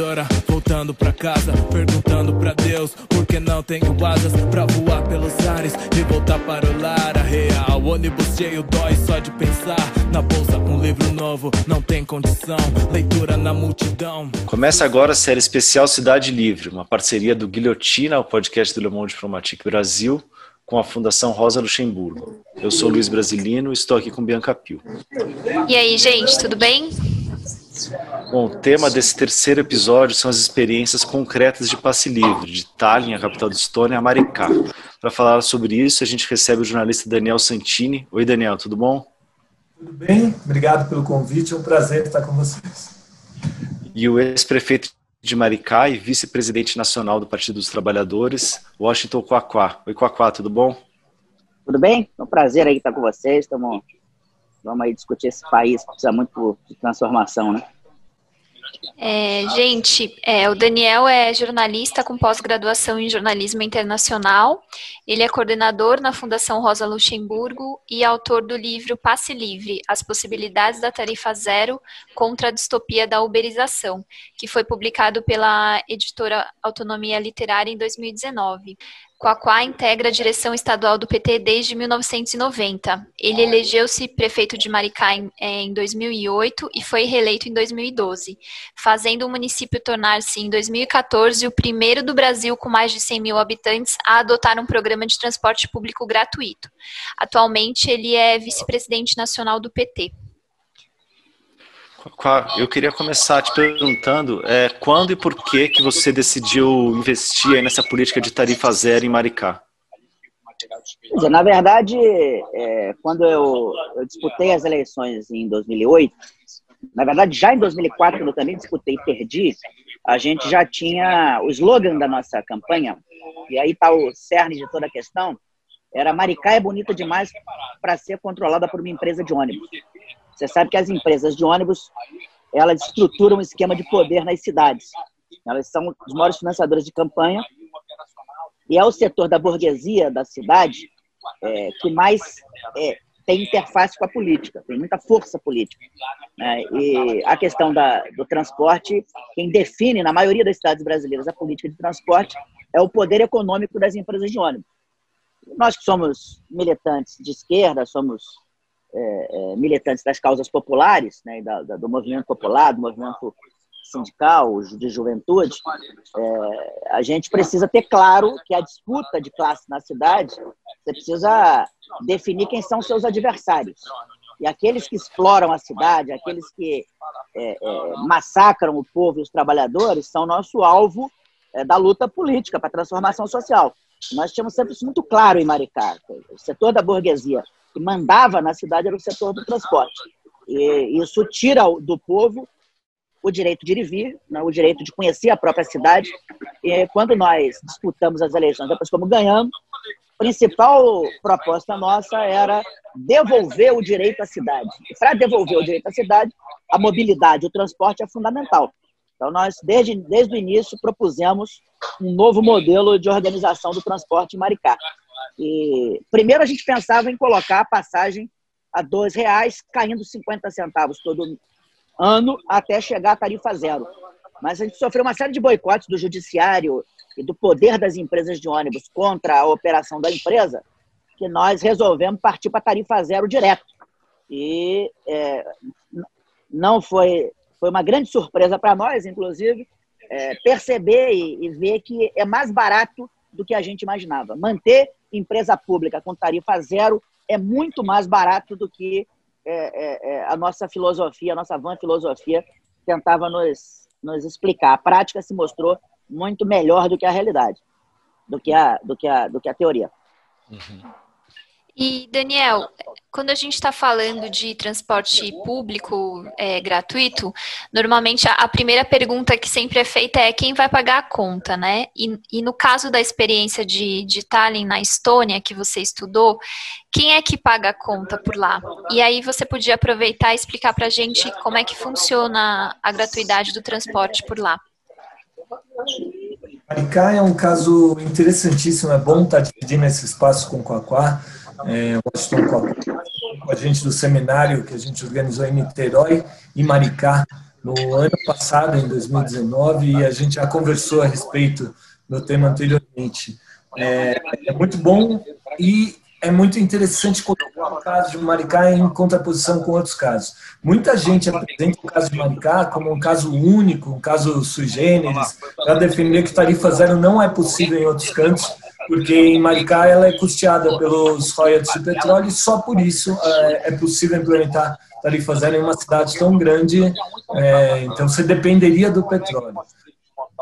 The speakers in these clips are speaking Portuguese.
voadora, voltando pra casa, perguntando pra Deus por que não tenho asas pra voar pelos ares e voltar para o lar. A real, ônibus cheio dói só de pensar. Na bolsa, um livro novo, não tem condição. Leitura na multidão. Começa agora a série especial Cidade Livre, uma parceria do Guilhotina, o podcast do Le Monde Diplomatique Brasil, com a Fundação Rosa Luxemburgo. Eu sou Luiz Brasilino e estou aqui com Bianca Pio. E aí, gente, tudo bem? Bom, o tema desse terceiro episódio são as experiências concretas de passe livre, de Tallinn, a capital de Estônia, a Maricá. Para falar sobre isso, a gente recebe o jornalista Daniel Santini. Oi, Daniel, tudo bom? Tudo bem, obrigado pelo convite, é um prazer estar com vocês. E o ex-prefeito de Maricá e vice-presidente nacional do Partido dos Trabalhadores, Washington Quaquá. Oi, Quaquá, tudo bom? Tudo bem? É um prazer aí estar com vocês. Estamos Vamos aí discutir esse país que precisa muito de transformação, né? É, gente, é, o Daniel é jornalista com pós-graduação em jornalismo internacional. Ele é coordenador na Fundação Rosa Luxemburgo e autor do livro Passe Livre: As Possibilidades da Tarifa Zero contra a Distopia da Uberização, que foi publicado pela editora Autonomia Literária em 2019. Quaquá integra a direção estadual do PT desde 1990. Ele elegeu-se prefeito de Maricá em, é, em 2008 e foi reeleito em 2012, fazendo o município tornar-se, em 2014, o primeiro do Brasil com mais de 100 mil habitantes a adotar um programa de transporte público gratuito. Atualmente, ele é vice-presidente nacional do PT. Eu queria começar te perguntando é, quando e por que que você decidiu investir nessa política de tarifa zero em Maricá? Na verdade, é, quando eu, eu, disputei as eleições em 2008, na verdade já em 2004, quando eu também disputei e perdi, a gente já tinha o slogan da nossa campanha, e aí está o cerne de toda a questão, era Maricá é bonita demais para ser controlada por uma empresa de ônibus. Você sabe que as empresas de ônibus, elas estruturam um esquema de poder nas cidades. Elas são os maiores financiadores de campanha e é o setor da burguesia da cidade é, que mais é, tem interface com a política, tem muita força política. Né? E a questão da, do transporte, quem define, na maioria das cidades brasileiras, a política de transporte é o poder econômico das empresas de ônibus. Nós que somos militantes de esquerda, somos é, é, militantes das causas populares, né, da, da, do movimento popular, do movimento sindical, de juventude, é, a gente precisa ter claro que a disputa de classe na cidade, você precisa definir quem são seus adversários. E aqueles que exploram a cidade, aqueles que é, é, massacram o povo e os trabalhadores, são nosso alvo é, da luta política para a transformação social. Nós tínhamos sempre isso muito claro em Maricá. O setor da burguesia que mandava na cidade era o setor do transporte. E isso tira do povo o direito de ir e vir, né, o direito de conhecer a própria cidade. E quando nós disputamos as eleições, depois como ganhamos, a principal proposta nossa era devolver o direito à cidade. Para devolver o direito à cidade, a mobilidade, o transporte é fundamental. Então, nós, desde, desde o início, propusemos um novo modelo de organização do transporte em Maricá. E primeiro a gente pensava em colocar a passagem a dois reais, caindo 50 centavos todo ano até chegar à tarifa zero. Mas a gente sofreu uma série de boicotes do judiciário e do poder das empresas de ônibus contra a operação da empresa, que nós resolvemos partir para a tarifa zero direto. E é, não foi, foi uma grande surpresa para nós, inclusive, é, perceber e, e ver que é mais barato do que a gente imaginava. Manter empresa pública com tarifa zero é muito mais barato do que é, é, é, a nossa filosofia, a nossa van filosofia tentava nos, nos explicar. A prática se mostrou muito melhor do que a realidade, do que a, do que a, do que a teoria. Uhum. E, Daniel, quando a gente está falando de transporte público é, gratuito, normalmente a, a, primeira pergunta que sempre é feita é quem vai pagar a conta, né? E, e, no caso da experiência de, de Tallinn, na Estônia, que você estudou, quem é que paga a conta por lá? E aí você podia aproveitar e explicar para a gente como é que funciona a gratuidade do transporte por lá. Maricá é um caso interessantíssimo, é bom estar dividindo esse espaço com o Quaquá é, Washington com a gente do seminário que a gente organizou em Niterói e Maricá no ano passado, em 2019, e a gente já conversou a respeito do tema anteriormente. É, é muito bom e é muito interessante colocar o caso de Maricá em contraposição com outros casos. Muita gente apresenta o caso de Maricá como um caso único, um caso sui generis, para defender que tarifa zero não é possível em outros cantos, porque em Maricá ela é custeada pelos royalties de petróleo e só por isso é, é possível implementar tarifa zero em uma cidade tão grande, é, então você dependeria do petróleo.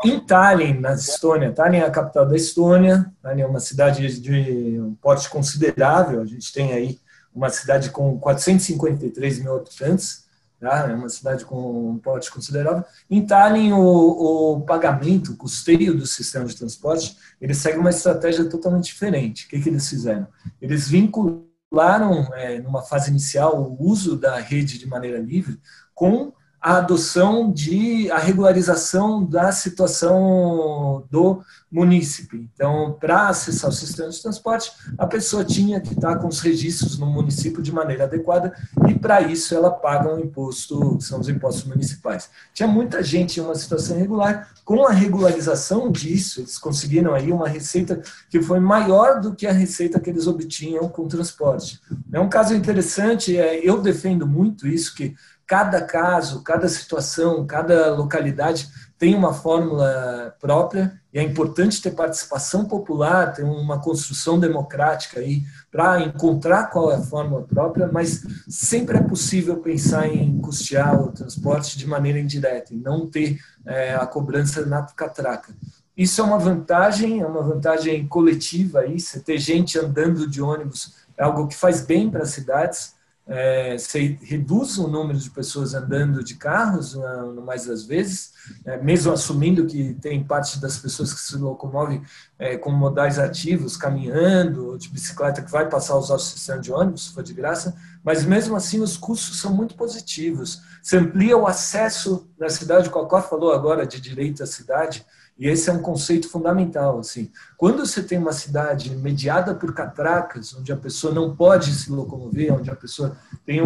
Em Tallinn, na Estônia, Tallinn é a capital da Estônia, Tallinn é uma cidade de um porte considerável, a gente tem aí uma cidade com 453 mil habitantes, tá? é uma cidade com um porte considerável. Em Tallinn, o, o pagamento, o custeio do sistema de transporte, ele segue uma estratégia totalmente diferente. O que, que eles fizeram? Eles vincularam, é, numa fase inicial, o uso da rede de maneira livre com a adoção de a regularização da situação do munícipe. Então, para acessar o sistema de transporte, a pessoa tinha que estar com os registros no município de maneira adequada e para isso ela paga um imposto, que são os impostos municipais. Tinha muita gente em uma situação irregular, com a regularização disso, eles conseguiram aí uma receita que foi maior do que a receita que eles obtinham com o transporte. É um caso interessante, é, eu defendo muito isso, que cada caso, cada situação, cada localidade tem uma fórmula própria e é importante ter participação popular, ter uma construção democrática aí para encontrar qual é a fórmula própria, mas sempre é possível pensar em custear o transporte de maneira indireta e não ter é, a cobrança na catraca. Isso é uma vantagem, é uma vantagem coletiva aí, você ter gente andando de ônibus é algo que faz bem para as cidades, é, reduz o número de pessoas andando de carros, no mais das vezes, é, mesmo assumindo que tem parte das pessoas que se locomovem é, com modais ativos, caminhando, de bicicleta, que vai passar a usar o sistema de ônibus, se for de graça, mas mesmo assim os custos são muito positivos. Você amplia o acesso na cidade, o Cocó falou agora de direito à cidade, e esse é um conceito fundamental. Assim. Quando você tem uma cidade mediada por catracas, onde a pessoa não pode se locomover, onde a pessoa tem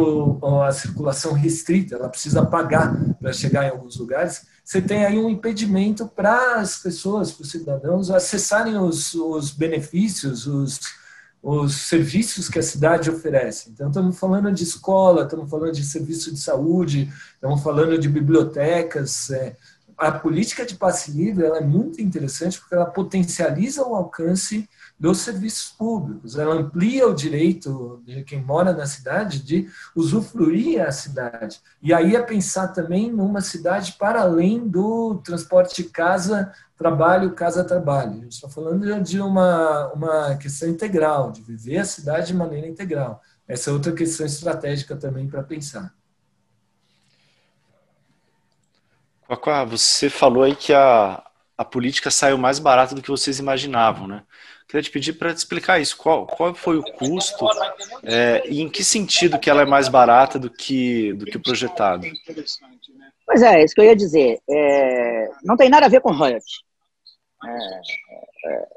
a circulação restrita, ela precisa pagar para chegar em alguns lugares, você tem aí um impedimento para as pessoas, para os cidadãos, acessarem os, os benefícios, os, os serviços que a cidade oferece. Então, estamos falando de escola, estamos falando de serviço de saúde, estamos falando de bibliotecas, é, a política de passe livre é muito interessante porque ela potencializa o alcance dos serviços públicos, ela amplia o direito de quem mora na cidade de usufruir a cidade. E aí é pensar também numa cidade para além do transporte casa-trabalho, casa-trabalho. A gente está falando de uma, uma questão integral, de viver a cidade de maneira integral. Essa é outra questão estratégica também para pensar. Você falou aí que a, a política saiu mais barata do que vocês imaginavam, né? Queria te pedir para explicar isso. Qual, qual foi o custo é, e em que sentido que ela é mais barata do que, do que o projetado? Pois é, isso que eu ia dizer. É, não tem nada a ver com royalties. É, é,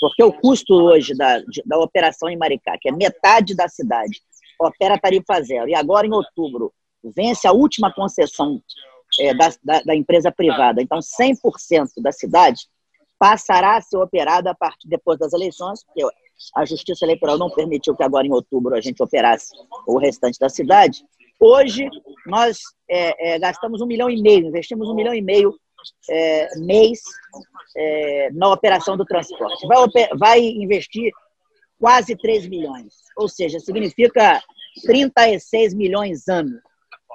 porque o custo hoje da, da operação em Maricá, que é metade da cidade, opera tarifa zero, e agora em outubro vence a última concessão é, da, da, da, empresa privada. Então, 100% da cidade passará a ser operada a partir depois das eleições, porque a Justiça Eleitoral não permitiu que agora em outubro a gente operasse o restante da cidade. Hoje, nós é, é, gastamos um milhão e meio, investimos um milhão e meio é, mês é, na operação do transporte. Vai, vai investir quase 3 milhões, ou seja, significa 36 milhões ano.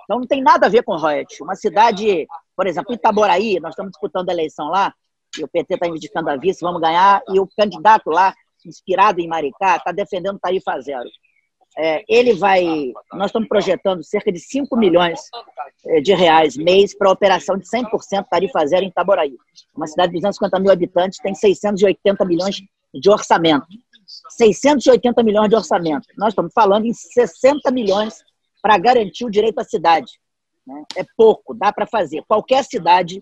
Então não tem nada a ver com royalties. Uma cidade, por exemplo, Itaboraí, nós estamos disputando a eleição lá, e o PT está indicando a vice, vamos ganhar, e o candidato lá, inspirado em Maricá, está defendendo tarifa zero. É, ele vai. Nós estamos projetando cerca de 5 milhões é, de reais mês para a operação de 100% tarifa zero em Itaboraí. Uma cidade de 250 mil habitantes tem 680 milhões de orçamento. 680 milhões de orçamento. Nós estamos falando em 60 milhões para garantir o direito à cidade. Né? É pouco, dá para fazer. Qualquer cidade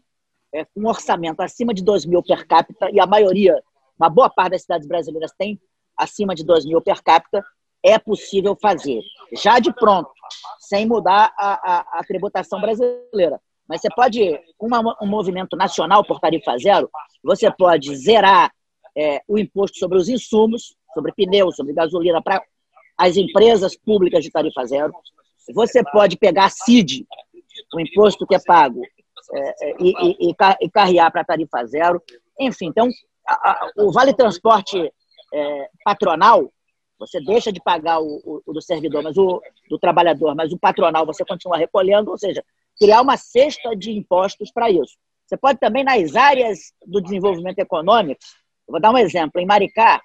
é, com um orçamento acima de 2 mil per capita, e a maioria, uma boa parte das cidades brasileiras tem acima de 2 mil per capita, é possível fazer. Já de pronto, sem mudar a, a, a tributação brasileira. Mas você pode, com um movimento nacional por tarifa zero, você pode zerar é, o imposto sobre os insumos, sobre pneus, sobre gasolina, para as empresas públicas de tarifa zero. Você pode pegar a CID, o imposto que é pago, é, é e, e, e, carrear para tarifa zero. Enfim, então, a, a, o Vale Transporte é, patronal, você deixa de pagar o, o, o, do servidor, mas o do trabalhador, mas o patronal você continua recolhendo, ou seja, criar uma cesta de impostos para isso. Você pode também, nas áreas do desenvolvimento econômico, vou dar um exemplo, em Maricá,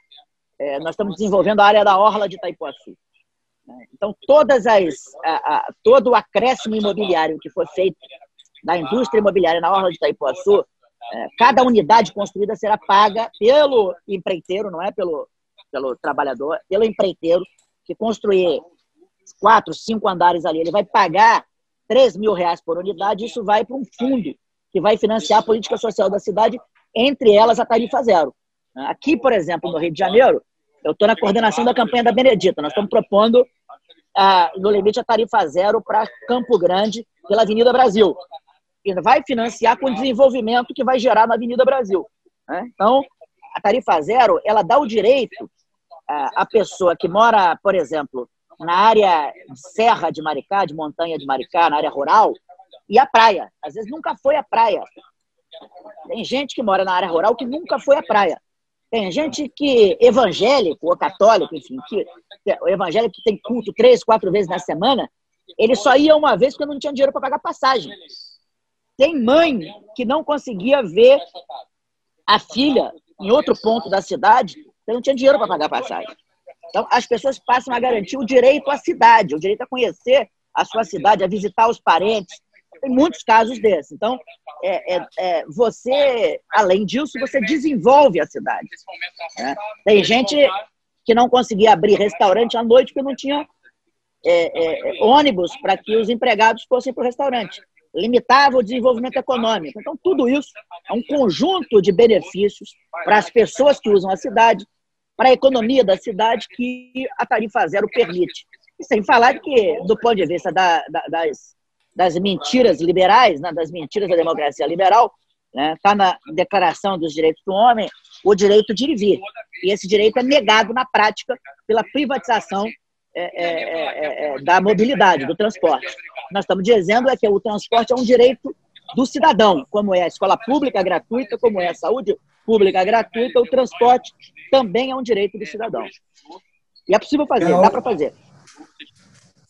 é, nós estamos desenvolvendo a área da Orla de Itaipuaçu. Né? Então, todas as, a, a, todo o acréscimo imobiliário que foi feito na indústria imobiliária na Orla de Itaipuaçu, é, cada unidade construída será paga pelo empreiteiro, não é pelo, pelo trabalhador, pelo empreiteiro que construir quatro, cinco andares ali, ele vai pagar 3 mil reais por unidade, isso vai para um fundo que vai financiar a política social da cidade, entre elas a tarifa zero. Aqui, por exemplo, no Rio de Janeiro, eu estou na coordenação da campanha da Benedita. Nós estamos propondo, ah, no limite, a tarifa zero para Campo Grande, pela Avenida Brasil. E vai financiar com o desenvolvimento que vai gerar na Avenida Brasil. Né? Então, a tarifa zero, ela dá o direito à pessoa que mora, por exemplo, na área de serra de Maricá, de montanha de Maricá, na área rural, e a praia. Às vezes nunca foi à praia. Tem gente que mora na área rural que nunca foi à praia. Tem gente que, evangélico ou católico, enfim, que, o evangélico que tem culto três, quatro vezes na semana, ele só ia uma vez porque não tinha dinheiro para pagar passagem. Tem mãe que não conseguia ver a filha em outro ponto da cidade, porque não tinha dinheiro para pagar passagem. Então, as pessoas passam a garantir o direito à cidade, o direito a conhecer a sua cidade, a visitar os parentes, tem muitos casos desses. Então, é, é, é, você, além disso, você desenvolve a cidade. Né? Tem gente que não conseguia abrir restaurante à noite porque não tinha é, é, ônibus para que os empregados fossem para o restaurante. Limitava o desenvolvimento econômico. Então, tudo isso é um conjunto de benefícios para as pessoas que usam a cidade, para a economia da cidade que a tarifa zero permite. E sem falar que, do ponto de vista da, da, das das mentiras liberais, né, das mentiras da democracia liberal, está né, tá na Declaração dos Direitos do Homem o direito de ir e vir. E esse direito é negado na prática pela privatização é, é, é, é da mobilidade, do transporte. Nós estamos dizendo é que o transporte é um direito do cidadão, como é a escola pública gratuita, como é a saúde pública gratuita, o transporte também é um direito do cidadão. E é possível fazer, dá para fazer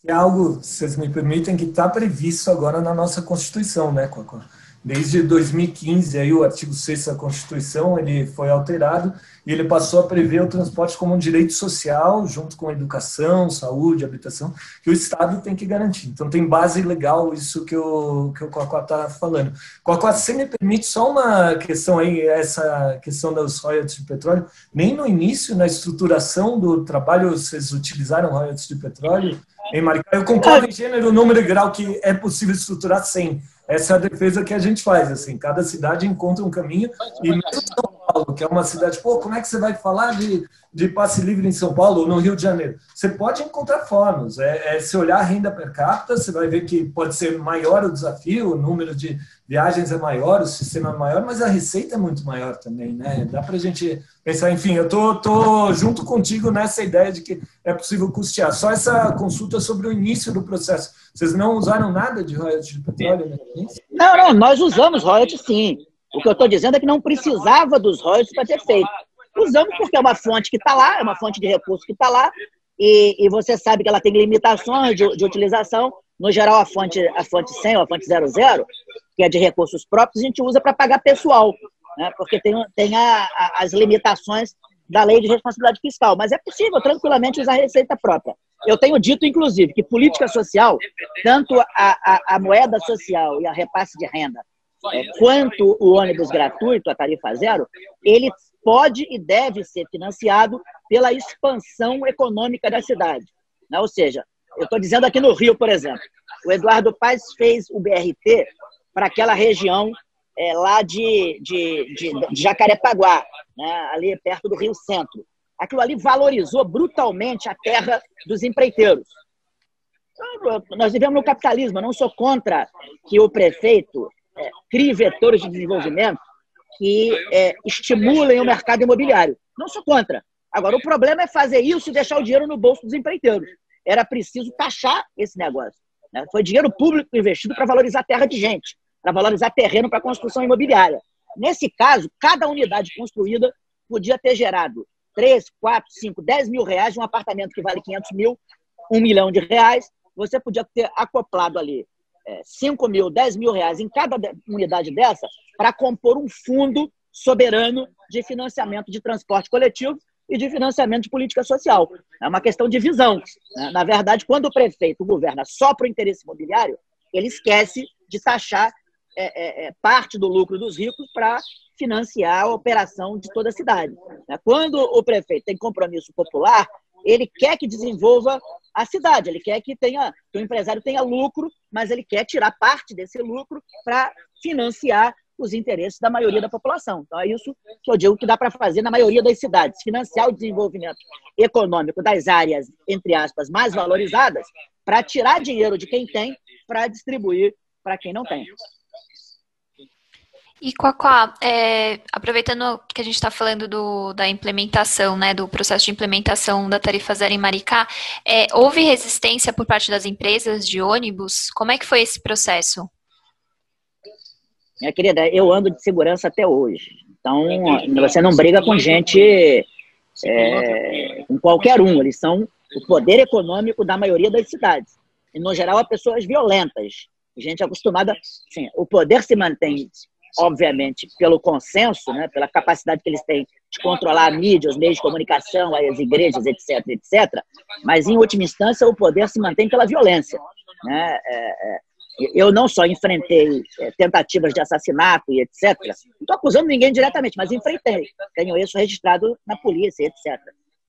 é algo, se vocês me permitem, que está previsto agora na nossa Constituição, né, Cocó? Desde 2015, aí o artigo 6 da Constituição, ele foi alterado e ele passou a prever o transporte como um direito social, junto com educação, saúde, habitação, que o Estado tem que garantir. Então tem base legal isso que o, que o Cocó está falando. Cocó, você me permite só uma questão aí, essa questão dos royalties de petróleo, nem no início, na estruturação do trabalho, vocês utilizaram royalties de petróleo, em Maricá. Eu concordo em gênero, número e grau que é possível estruturar sem. Essa é a defesa que a gente faz. Assim, cada cidade encontra um caminho. E mesmo São Paulo, que é uma cidade, pô, como é que você vai falar de, de passe livre em São Paulo ou no Rio de Janeiro? Você pode encontrar formas. É, é, se olhar a renda per capita, você vai ver que pode ser maior o desafio, o número de viagens é maior, o sistema é maior, mas a receita é muito maior também, né? Dá para a gente pensar, enfim, eu tô, tô junto contigo nessa ideia de que é possível custear. Só essa consulta sobre o início do processo. Vocês não usaram nada de royalties de petróleo? Né? Não, não, nós usamos royalties sim. O que eu estou dizendo é que não precisava dos royalties para ter feito. Usamos porque é uma fonte que está lá, é uma fonte de recurso que está lá, e, e, você sabe que ela tem limitações de, de utilização. No geral, a fonte, a fonte 100 ou a fonte 00, que é de recursos próprios, a gente usa para pagar pessoal, né? porque tem, tem a, a, as limitações da lei de responsabilidade fiscal. Mas é possível tranquilamente usar receita própria. Eu tenho dito, inclusive, que política social, tanto a, a, a moeda social e a repasse de renda, quanto o ônibus gratuito, a tarifa zero, ele pode e deve ser financiado pela expansão econômica da cidade. Né? Ou seja, eu estou dizendo aqui no Rio, por exemplo, o Eduardo Paes fez o BRT para aquela região é, lá de, de, de, de Jacarepaguá, né, ali perto do Rio Centro. Aquilo ali valorizou brutalmente a terra dos empreiteiros. Nós vivemos no capitalismo, eu não sou contra que o prefeito é, crie vetores de desenvolvimento que é, estimulem o mercado imobiliário. Não sou contra. Agora, o problema é fazer isso e deixar o dinheiro no bolso dos empreiteiros. Era preciso taxar esse negócio. Né? Foi dinheiro público investido para valorizar terra de gente, para valorizar terreno para construção imobiliária. Nesse caso, cada unidade construída podia ter gerado 3, 4, 5, 10 mil reais um apartamento que vale 500 mil, 1 milhão de reais. Você podia ter acoplado ali 5 mil, 10 mil reais em cada unidade dessa para compor um fundo soberano de financiamento de transporte coletivo e de financiamento de política social. É uma questão de visão. Né? Na verdade, quando o prefeito governa só para o interesse imobiliário, ele esquece de taxar é, é, é parte do lucro dos ricos para financiar a operação de toda a cidade. Né? Quando o prefeito tem compromisso popular, ele quer que desenvolva a cidade, ele quer que tenha que o empresário tenha lucro, mas ele quer tirar parte desse lucro para financiar os interesses da maioria da população. Então, é isso que eu digo que dá para fazer na maioria das cidades: financiar o desenvolvimento econômico das áreas, entre aspas, mais valorizadas, para tirar dinheiro de quem tem para distribuir para quem não tem. E Quaquá, é, aproveitando que a gente está falando do, da implementação, né, do processo de implementação da tarifa zero em Maricá, é, houve resistência por parte das empresas de ônibus? Como é que foi esse processo? Minha querida, eu ando de segurança até hoje. Então, você não briga com gente, é, com qualquer um. Eles são o poder econômico da maioria das cidades. E, no geral, a pessoas violentas. Gente acostumada. Sim, o poder se mantém, obviamente, pelo consenso, né, pela capacidade que eles têm de controlar a mídia, os meios de comunicação, as igrejas, etc., etc. Mas, em última instância, o poder se mantém pela violência. Né? É, é, eu não só enfrentei é, tentativas de assassinato e etc. Não estou acusando ninguém diretamente, mas enfrentei. Tenho isso registrado na polícia, etc.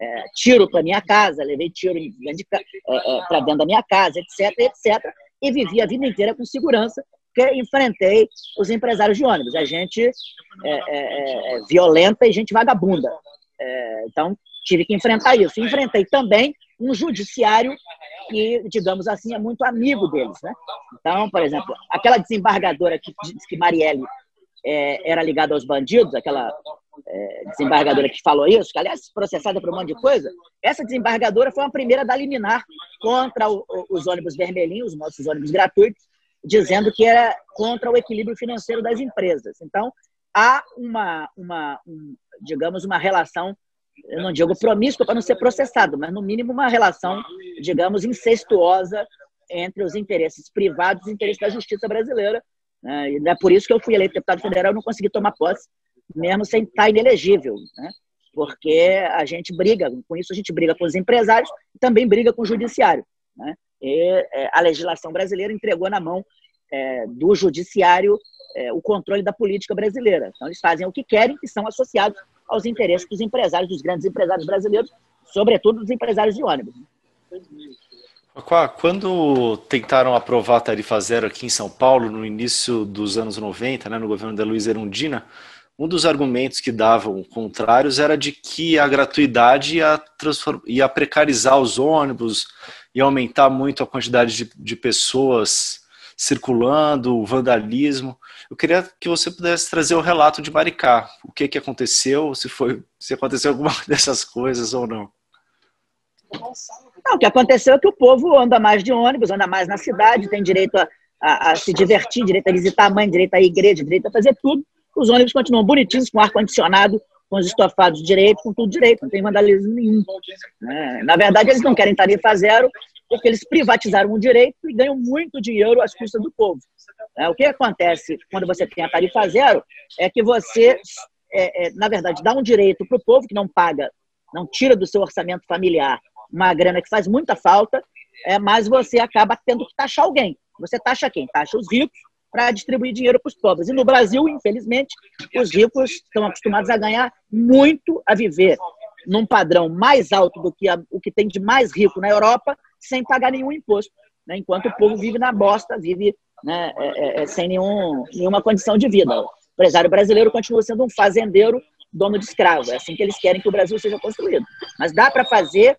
É, tiro para minha casa, levei tiro é, para dentro da minha casa, etc, etc. E vivi a vida inteira com segurança, porque enfrentei os empresários de ônibus. A gente é, é, é violenta e gente vagabunda. então, tive que enfrentar isso. Enfrentei também um judiciário que, digamos assim, é muito amigo deles. Né? Então, por exemplo, aquela desembargadora que disse que Marielle é, era ligada aos bandidos, aquela é, desembargadora que falou isso, que aliás processada por um monte de coisa, essa desembargadora foi a primeira da liminar contra o, os ônibus vermelhinhos, os nossos ônibus gratuitos, dizendo que era contra o equilíbrio financeiro das empresas. Então, há uma, uma um, digamos, uma relação eu não digo promíscua para não ser processado, mas no mínimo uma relação, digamos, incestuosa entre os interesses privados e os interesses da justiça brasileira. Né? E é por isso que eu fui eleito deputado federal e não consegui tomar posse, mesmo sem estar inelegível. Né? Porque a gente briga, com isso a gente briga com os empresários e também briga com o judiciário. Né? E é, a legislação brasileira entregou na mão é, do judiciário é, o controle da política brasileira. Então, eles fazem o que querem e são associados aos interesses dos empresários, dos grandes empresários brasileiros, sobretudo dos empresários de ônibus. Quando tentaram aprovar a tarifa zero aqui em São Paulo, no início dos anos 90, né, no governo da Luiz Erundina, um dos argumentos que davam contrários era de que a gratuidade ia, ia precarizar os ônibus, ia aumentar muito a quantidade de, de pessoas circulando, o vandalismo. Eu queria que você pudesse trazer o relato de Maricá. O que, que aconteceu, se foi, se aconteceu alguma dessas coisas ou não. Não, o que aconteceu é que o povo anda mais de ônibus, anda mais na cidade, tem direito a, a, a se divertir, direito a visitar a mãe, direito à igreja, direito a fazer tudo. Os ônibus continuam bonitinhos, com ar-condicionado, com os estofados direito, com tudo direito, não tem vandalismo nenhum. É, na verdade, eles não querem tarifa zero, porque eles privatizaram o direito e ganham muito dinheiro às custas do povo. É, o que acontece quando você tem a tarifa zero é que você, é, é, na verdade, dá um direito para o povo que não paga, não tira do seu orçamento familiar uma grana que faz muita falta, é, mas você acaba tendo que taxar alguém. Você taxa quem? Taxa os ricos para distribuir dinheiro para os pobres. E no Brasil, infelizmente, os ricos estão acostumados a ganhar muito, a viver num padrão mais alto do que a, o que tem de mais rico na Europa sem pagar nenhum imposto, né? enquanto o povo vive na bosta, vive né, é, é, é, sem nenhum, nenhuma condição de vida. O empresário brasileiro continua sendo um fazendeiro dono de escravo. É assim que eles querem que o Brasil seja construído. Mas dá para fazer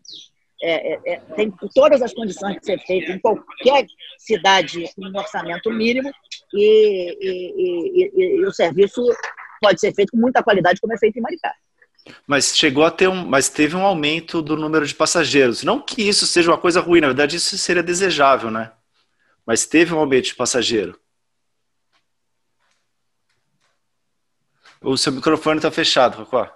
é, é, é, tem todas as condições de ser feito em qualquer cidade com um orçamento mínimo e, e, e, e, o serviço pode ser feito com muita qualidade, como é feito em Maricá. Mas chegou a ter um, mas teve um aumento do número de passageiros. Não que isso seja uma coisa ruim, na verdade isso seria desejável, né? Mas teve um aumento de passageiro. O seu microfone está fechado, Cacó.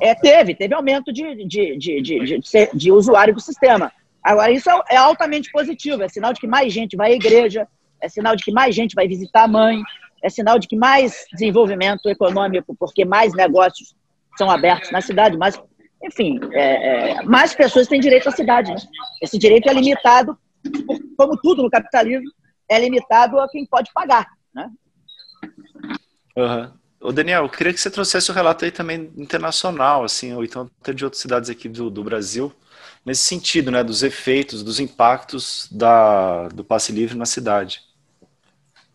É, teve, teve aumento de, de, de, de, de, usuário do sistema. Agora, isso é, é altamente positivo, é sinal de que mais gente vai à igreja, é sinal de que mais gente vai visitar a mãe, é sinal de que mais desenvolvimento econômico, porque mais negócios são abertos na cidade, mas, enfim, é, é, mais pessoas têm direito à cidade. Né? Esse direito é limitado, como tudo no capitalismo, é limitado a quem pode pagar. Né? Uhum. Daniel, eu queria que você trouxesse o relato aí também internacional, assim, ou então até de outras cidades aqui do, do Brasil, nesse sentido, né, dos efeitos, dos impactos da, do passe livre na cidade.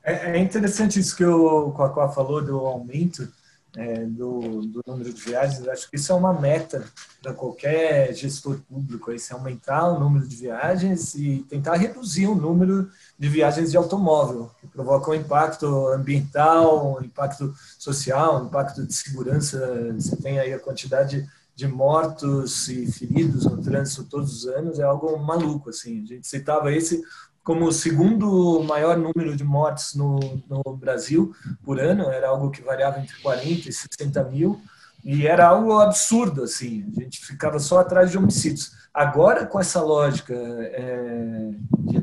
É, é interessante isso que o Coacó falou do aumento é, do, do, número de viagens. Acho que isso é uma meta para qualquer gestor público, aí, se aumentar o número de viagens e tentar reduzir o número de viagens de automóvel, que provocam um impacto ambiental, um impacto social, um impacto de segurança. Você tem aí a quantidade de mortos e feridos no trânsito todos os anos, é algo maluco, assim. A gente citava esse como o segundo maior número de mortes no, no Brasil por ano, era algo que variava entre 40 e 60 mil, e era algo absurdo, assim, a gente ficava só atrás de homicídios. Agora, com essa lógica é,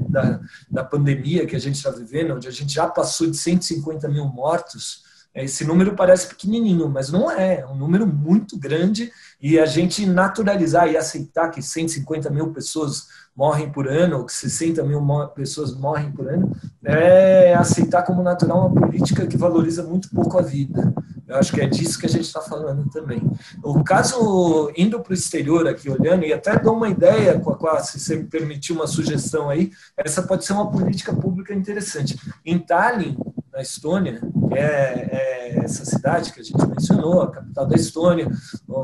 da, da pandemia que a gente está vivendo, onde a gente já passou de 150 mil mortos, esse número parece pequenininho, mas não é. É um número muito grande e a gente naturalizar e aceitar que 150 mil pessoas morrem por ano, ou que 60 mil pessoas morrem por ano, é aceitar como natural uma política que valoriza muito pouco a vida. Eu acho que é disso que a gente está falando também. O caso, indo para o exterior aqui, olhando, e até dou uma ideia, com a se você me permitir uma sugestão aí, essa pode ser uma política pública interessante. Em Tallinn, na Estônia, é, é, essa cidade que a gente mencionou, a capital da Estônia,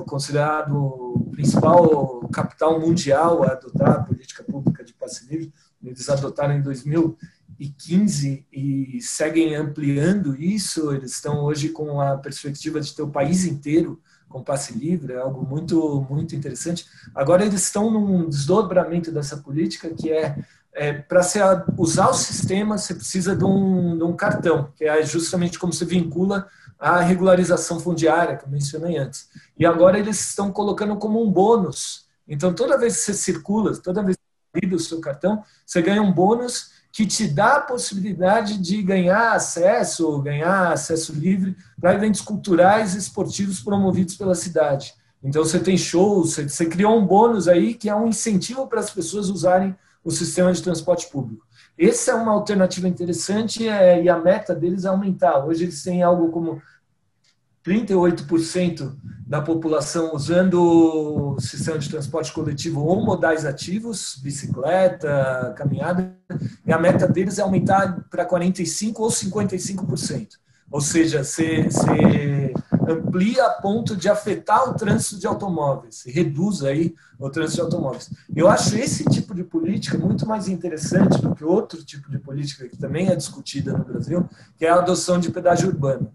considerado principal capital mundial a adotar a política pública de passe livre. Eles adotaram em 2000 2015 e seguem ampliando isso. Eles estão hoje com a perspectiva de ter o país inteiro com passe livre, é algo muito, muito interessante. Agora eles estão num desdobramento dessa política que é, é para usar o sistema você precisa de um, de um cartão, que é justamente como se vincula à regularização fundiária que eu mencionei antes. E agora eles estão colocando como um bônus. Então toda vez que você circula, toda vez que você o seu cartão, você ganha um bônus que te dá a possibilidade de ganhar acesso, ganhar acesso livre para eventos culturais e esportivos promovidos pela cidade. Então você tem shows, você, criou um bônus aí que é um incentivo para as pessoas usarem o sistema de transporte público. Essa é uma alternativa interessante é, e a meta deles é aumentar. Hoje eles têm algo como 38% da população usando o sistema de transporte coletivo ou modais ativos, bicicleta, caminhada, e a meta deles é aumentar para 45% ou 55%. Ou seja, você, amplia a ponto de afetar o trânsito de automóveis, reduz aí o trânsito de automóveis. Eu acho esse tipo de política muito mais interessante do que outro tipo de política que também é discutida no Brasil, que é a adoção de pedágio urbano.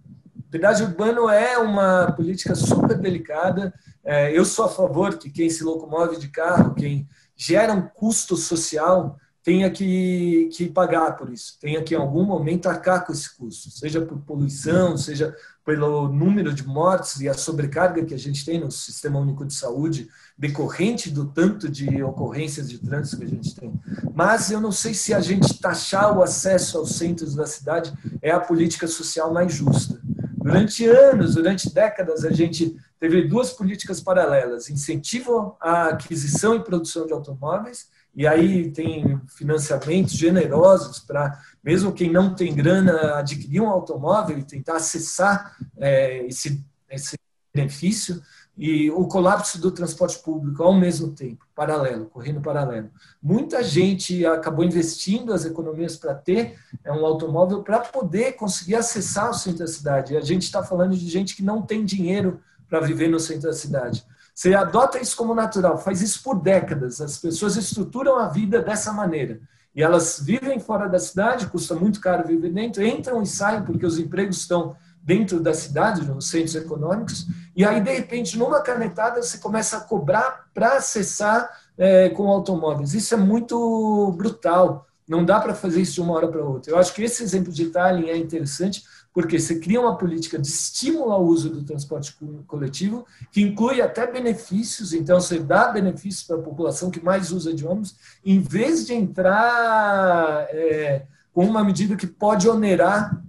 Pedágio urbano é uma política super delicada. É, eu sou a favor que quem se locomove de carro, quem gera um custo social, tenha que, que pagar por isso, tenha que em algum momento arcar com esse custo, seja por poluição, seja pelo número de mortes e a sobrecarga que a gente tem no Sistema Único de Saúde, decorrente do tanto de ocorrências de trânsito que a gente tem. Mas eu não sei se a gente taxar o acesso aos centros da cidade é a política social mais justa. Durante anos, durante décadas, a gente teve duas políticas paralelas: incentivo à aquisição e produção de automóveis, e aí tem financiamentos generosos para, mesmo quem não tem grana, adquirir um automóvel e tentar acessar é, esse, esse benefício e o colapso do transporte público ao mesmo tempo, paralelo, correndo paralelo. Muita gente acabou investindo as economias para ter é, um automóvel para poder conseguir acessar o centro da cidade. E a gente está falando de gente que não tem dinheiro para viver no centro da cidade. Você adota isso como natural, faz isso por décadas. As pessoas estruturam a vida dessa maneira. E elas vivem fora da cidade, custa muito caro viver dentro, entram e saem porque os empregos estão dentro da cidade, nos centros econômicos, e aí, de repente, numa canetada, você começa a cobrar para acessar é, com automóveis. Isso é muito brutal. Não dá para fazer isso de uma hora para outra. Eu acho que esse exemplo de Itália é interessante, porque você cria uma política de estímulo ao uso do transporte coletivo, que inclui até benefícios, então você dá benefícios para a população que mais usa de ônibus, em vez de entrar é, com uma medida que pode onerar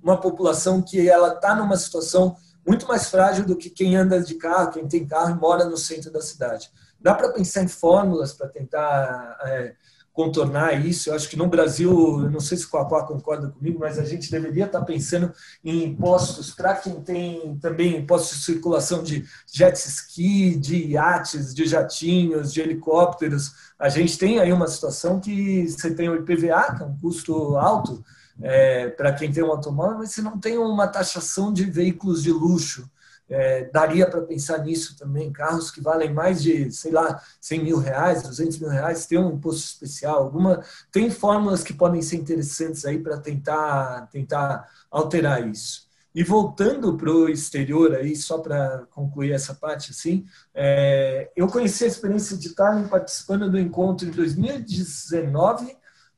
uma população que ela está numa situação muito mais frágil do que quem anda de carro, quem tem carro e mora no centro da cidade. Dá para pensar em fórmulas para tentar é, contornar isso. Eu acho que no Brasil, não sei se o Quaquá concorda comigo, mas a gente deveria estar pensando em impostos para quem tem também impostos de circulação de jet ski, de iates, de jatinhos, de helicópteros. A gente tem aí uma situação que você tem o IPVA, que é um custo alto é, para quem tem um automóvel, mas você não tem uma taxação de veículos de luxo. É, daria para pensar nisso também, carros que valem mais de, sei lá, 100 mil reais, 200 mil reais, tem um imposto especial, alguma, tem fórmulas que podem ser interessantes aí para tentar, tentar alterar isso. E voltando para o exterior aí, só para concluir essa parte assim, é, eu conheci a experiência de estar participando do encontro em 2019,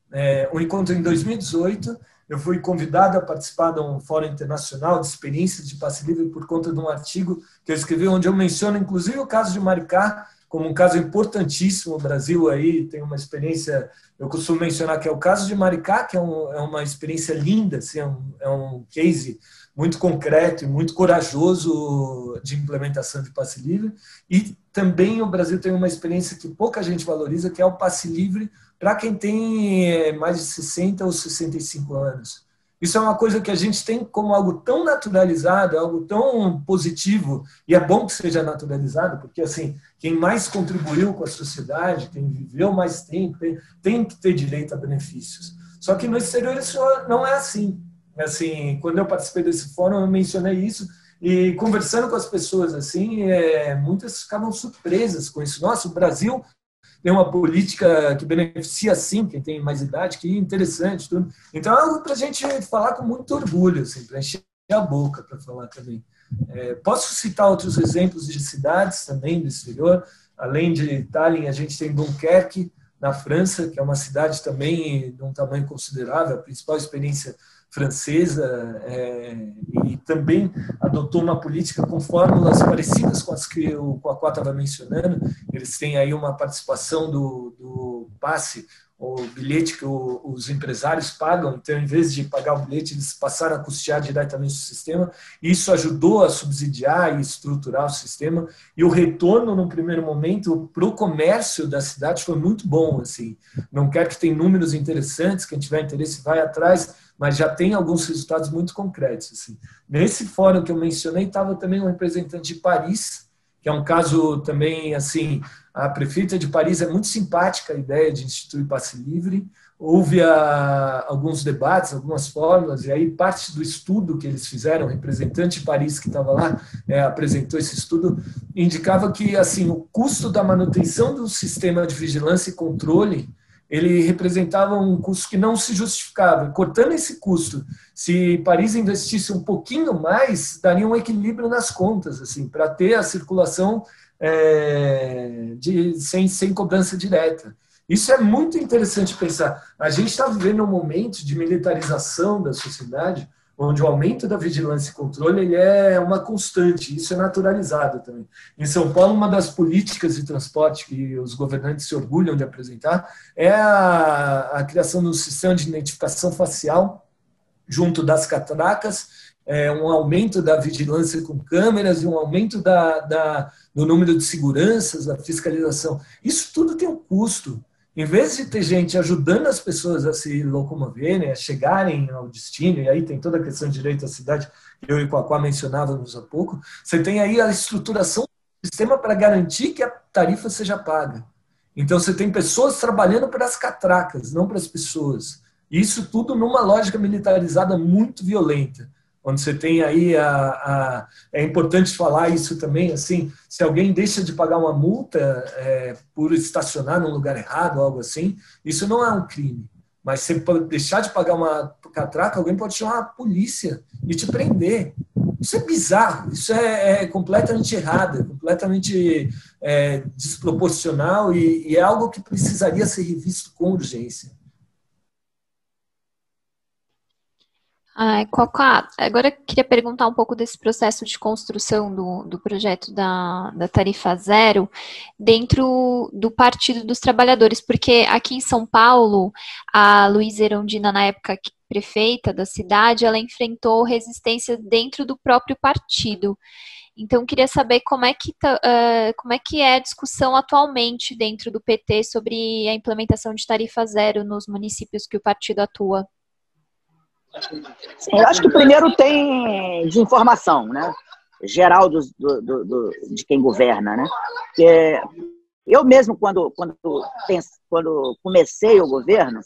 é, um encontro em 2018, eu fui convidado a participar de um fórum internacional de experiências de passe livre por conta de um artigo que eu escrevi, onde eu menciono inclusive o caso de Maricá como um caso importantíssimo. O Brasil aí tem uma experiência, eu costumo mencionar que é o caso de Maricá, que é, um, é uma experiência linda, assim, é, um, é um case muito concreto e muito corajoso de implementação de passe livre. E também o Brasil tem uma experiência que pouca gente valoriza, que é o passe livre para quem tem eh, mais de 60 ou 65 anos. Isso é uma coisa que a gente tem como algo tão naturalizado, algo tão positivo, e é bom que seja naturalizado, porque assim, quem mais contribuiu com a sociedade, quem viveu mais tempo, tem, tem que ter direito a benefícios. Só que no exterior isso não é assim. Assim, quando eu participei desse fórum, eu mencionei isso, e conversando com as pessoas assim, é, muitas ficavam surpresas com isso. Nossa, o Brasil tem uma política que beneficia sim quem tem mais idade, que interessante tudo. Então é algo para a gente falar com muito orgulho, assim, para encher a boca para falar também. É, posso citar outros exemplos de cidades também do exterior. Além de Tallinn, a gente tem Dunkerque, na França, que é uma cidade também de um tamanho considerável, a principal experiência francesa é, e também adotou uma política com fórmulas parecidas com as que o Coacó estava mencionando. Eles têm aí uma participação do, do passe, o bilhete que o, os empresários pagam, então, em vez de pagar o bilhete, eles passaram a custear diretamente o sistema. Isso ajudou a subsidiar e estruturar o sistema. E o retorno, no primeiro momento, para o comércio da cidade foi muito bom. Assim. Não quero que tenha números interessantes, quem tiver interesse vai atrás, mas já tem alguns resultados muito concretos. Assim. Nesse fórum que eu mencionei, estava também um representante de Paris, que é um caso também, assim, a prefeita de Paris é muito simpática a ideia de instituir passe livre, houve a, ah, alguns debates, algumas fórmulas, e aí parte do estudo que eles fizeram, o representante de Paris que estava lá é, apresentou esse estudo, indicava que assim o custo da manutenção do sistema de vigilância e controle ele representava um custo que não se justificava. Cortando esse custo, se Paris investisse um pouquinho mais, daria um equilíbrio nas contas, assim, para ter a circulação é, de, sem, sem cobrança direta. Isso é muito interessante pensar. A gente está vivendo um momento de militarização da sociedade, onde o aumento da vigilância e controle ele é uma constante, isso é naturalizado também. Em São Paulo, uma das políticas de transporte que os governantes se orgulham de apresentar é a, a criação de um sistema de identificação facial junto das catracas, é, um aumento da vigilância com câmeras e um aumento da, da, do número de seguranças, da fiscalização. Isso tudo tem um custo. Em vez de ter gente ajudando as pessoas a se locomoverem, a chegarem ao destino, e aí tem toda a questão de direito à cidade, que eu e o Quaquá mencionávamos há pouco, você tem aí a estruturação do sistema para garantir que a tarifa seja paga. Então você tem pessoas trabalhando para as catracas, não para as pessoas. Isso tudo numa lógica militarizada muito violenta. Onde você tem aí a, a, é importante falar isso também assim se alguém deixa de pagar uma multa é, por estacionar num lugar errado algo assim isso não é um crime. Mas se deixar de pagar uma catraca alguém pode chamar a polícia e te prender. Isso é bizarro isso é, é completamente errado é completamente é, desproporcional e, e é algo que precisaria ser revisto com urgência Cocá, agora eu queria perguntar um pouco desse processo de construção do, do projeto da, da tarifa zero dentro do Partido dos Trabalhadores, porque aqui em São Paulo, a Luísa Erondina, na época prefeita da cidade, ela enfrentou resistência dentro do próprio partido. Então, queria saber como é que uh, como é que é a discussão atualmente dentro do PT sobre a implementação de tarifa zero nos municípios que o partido atua. Eu acho que primeiro tem desinformação, né? Geral do, do, do, de quem governa, né? Porque eu mesmo, quando, quando, quando comecei o governo,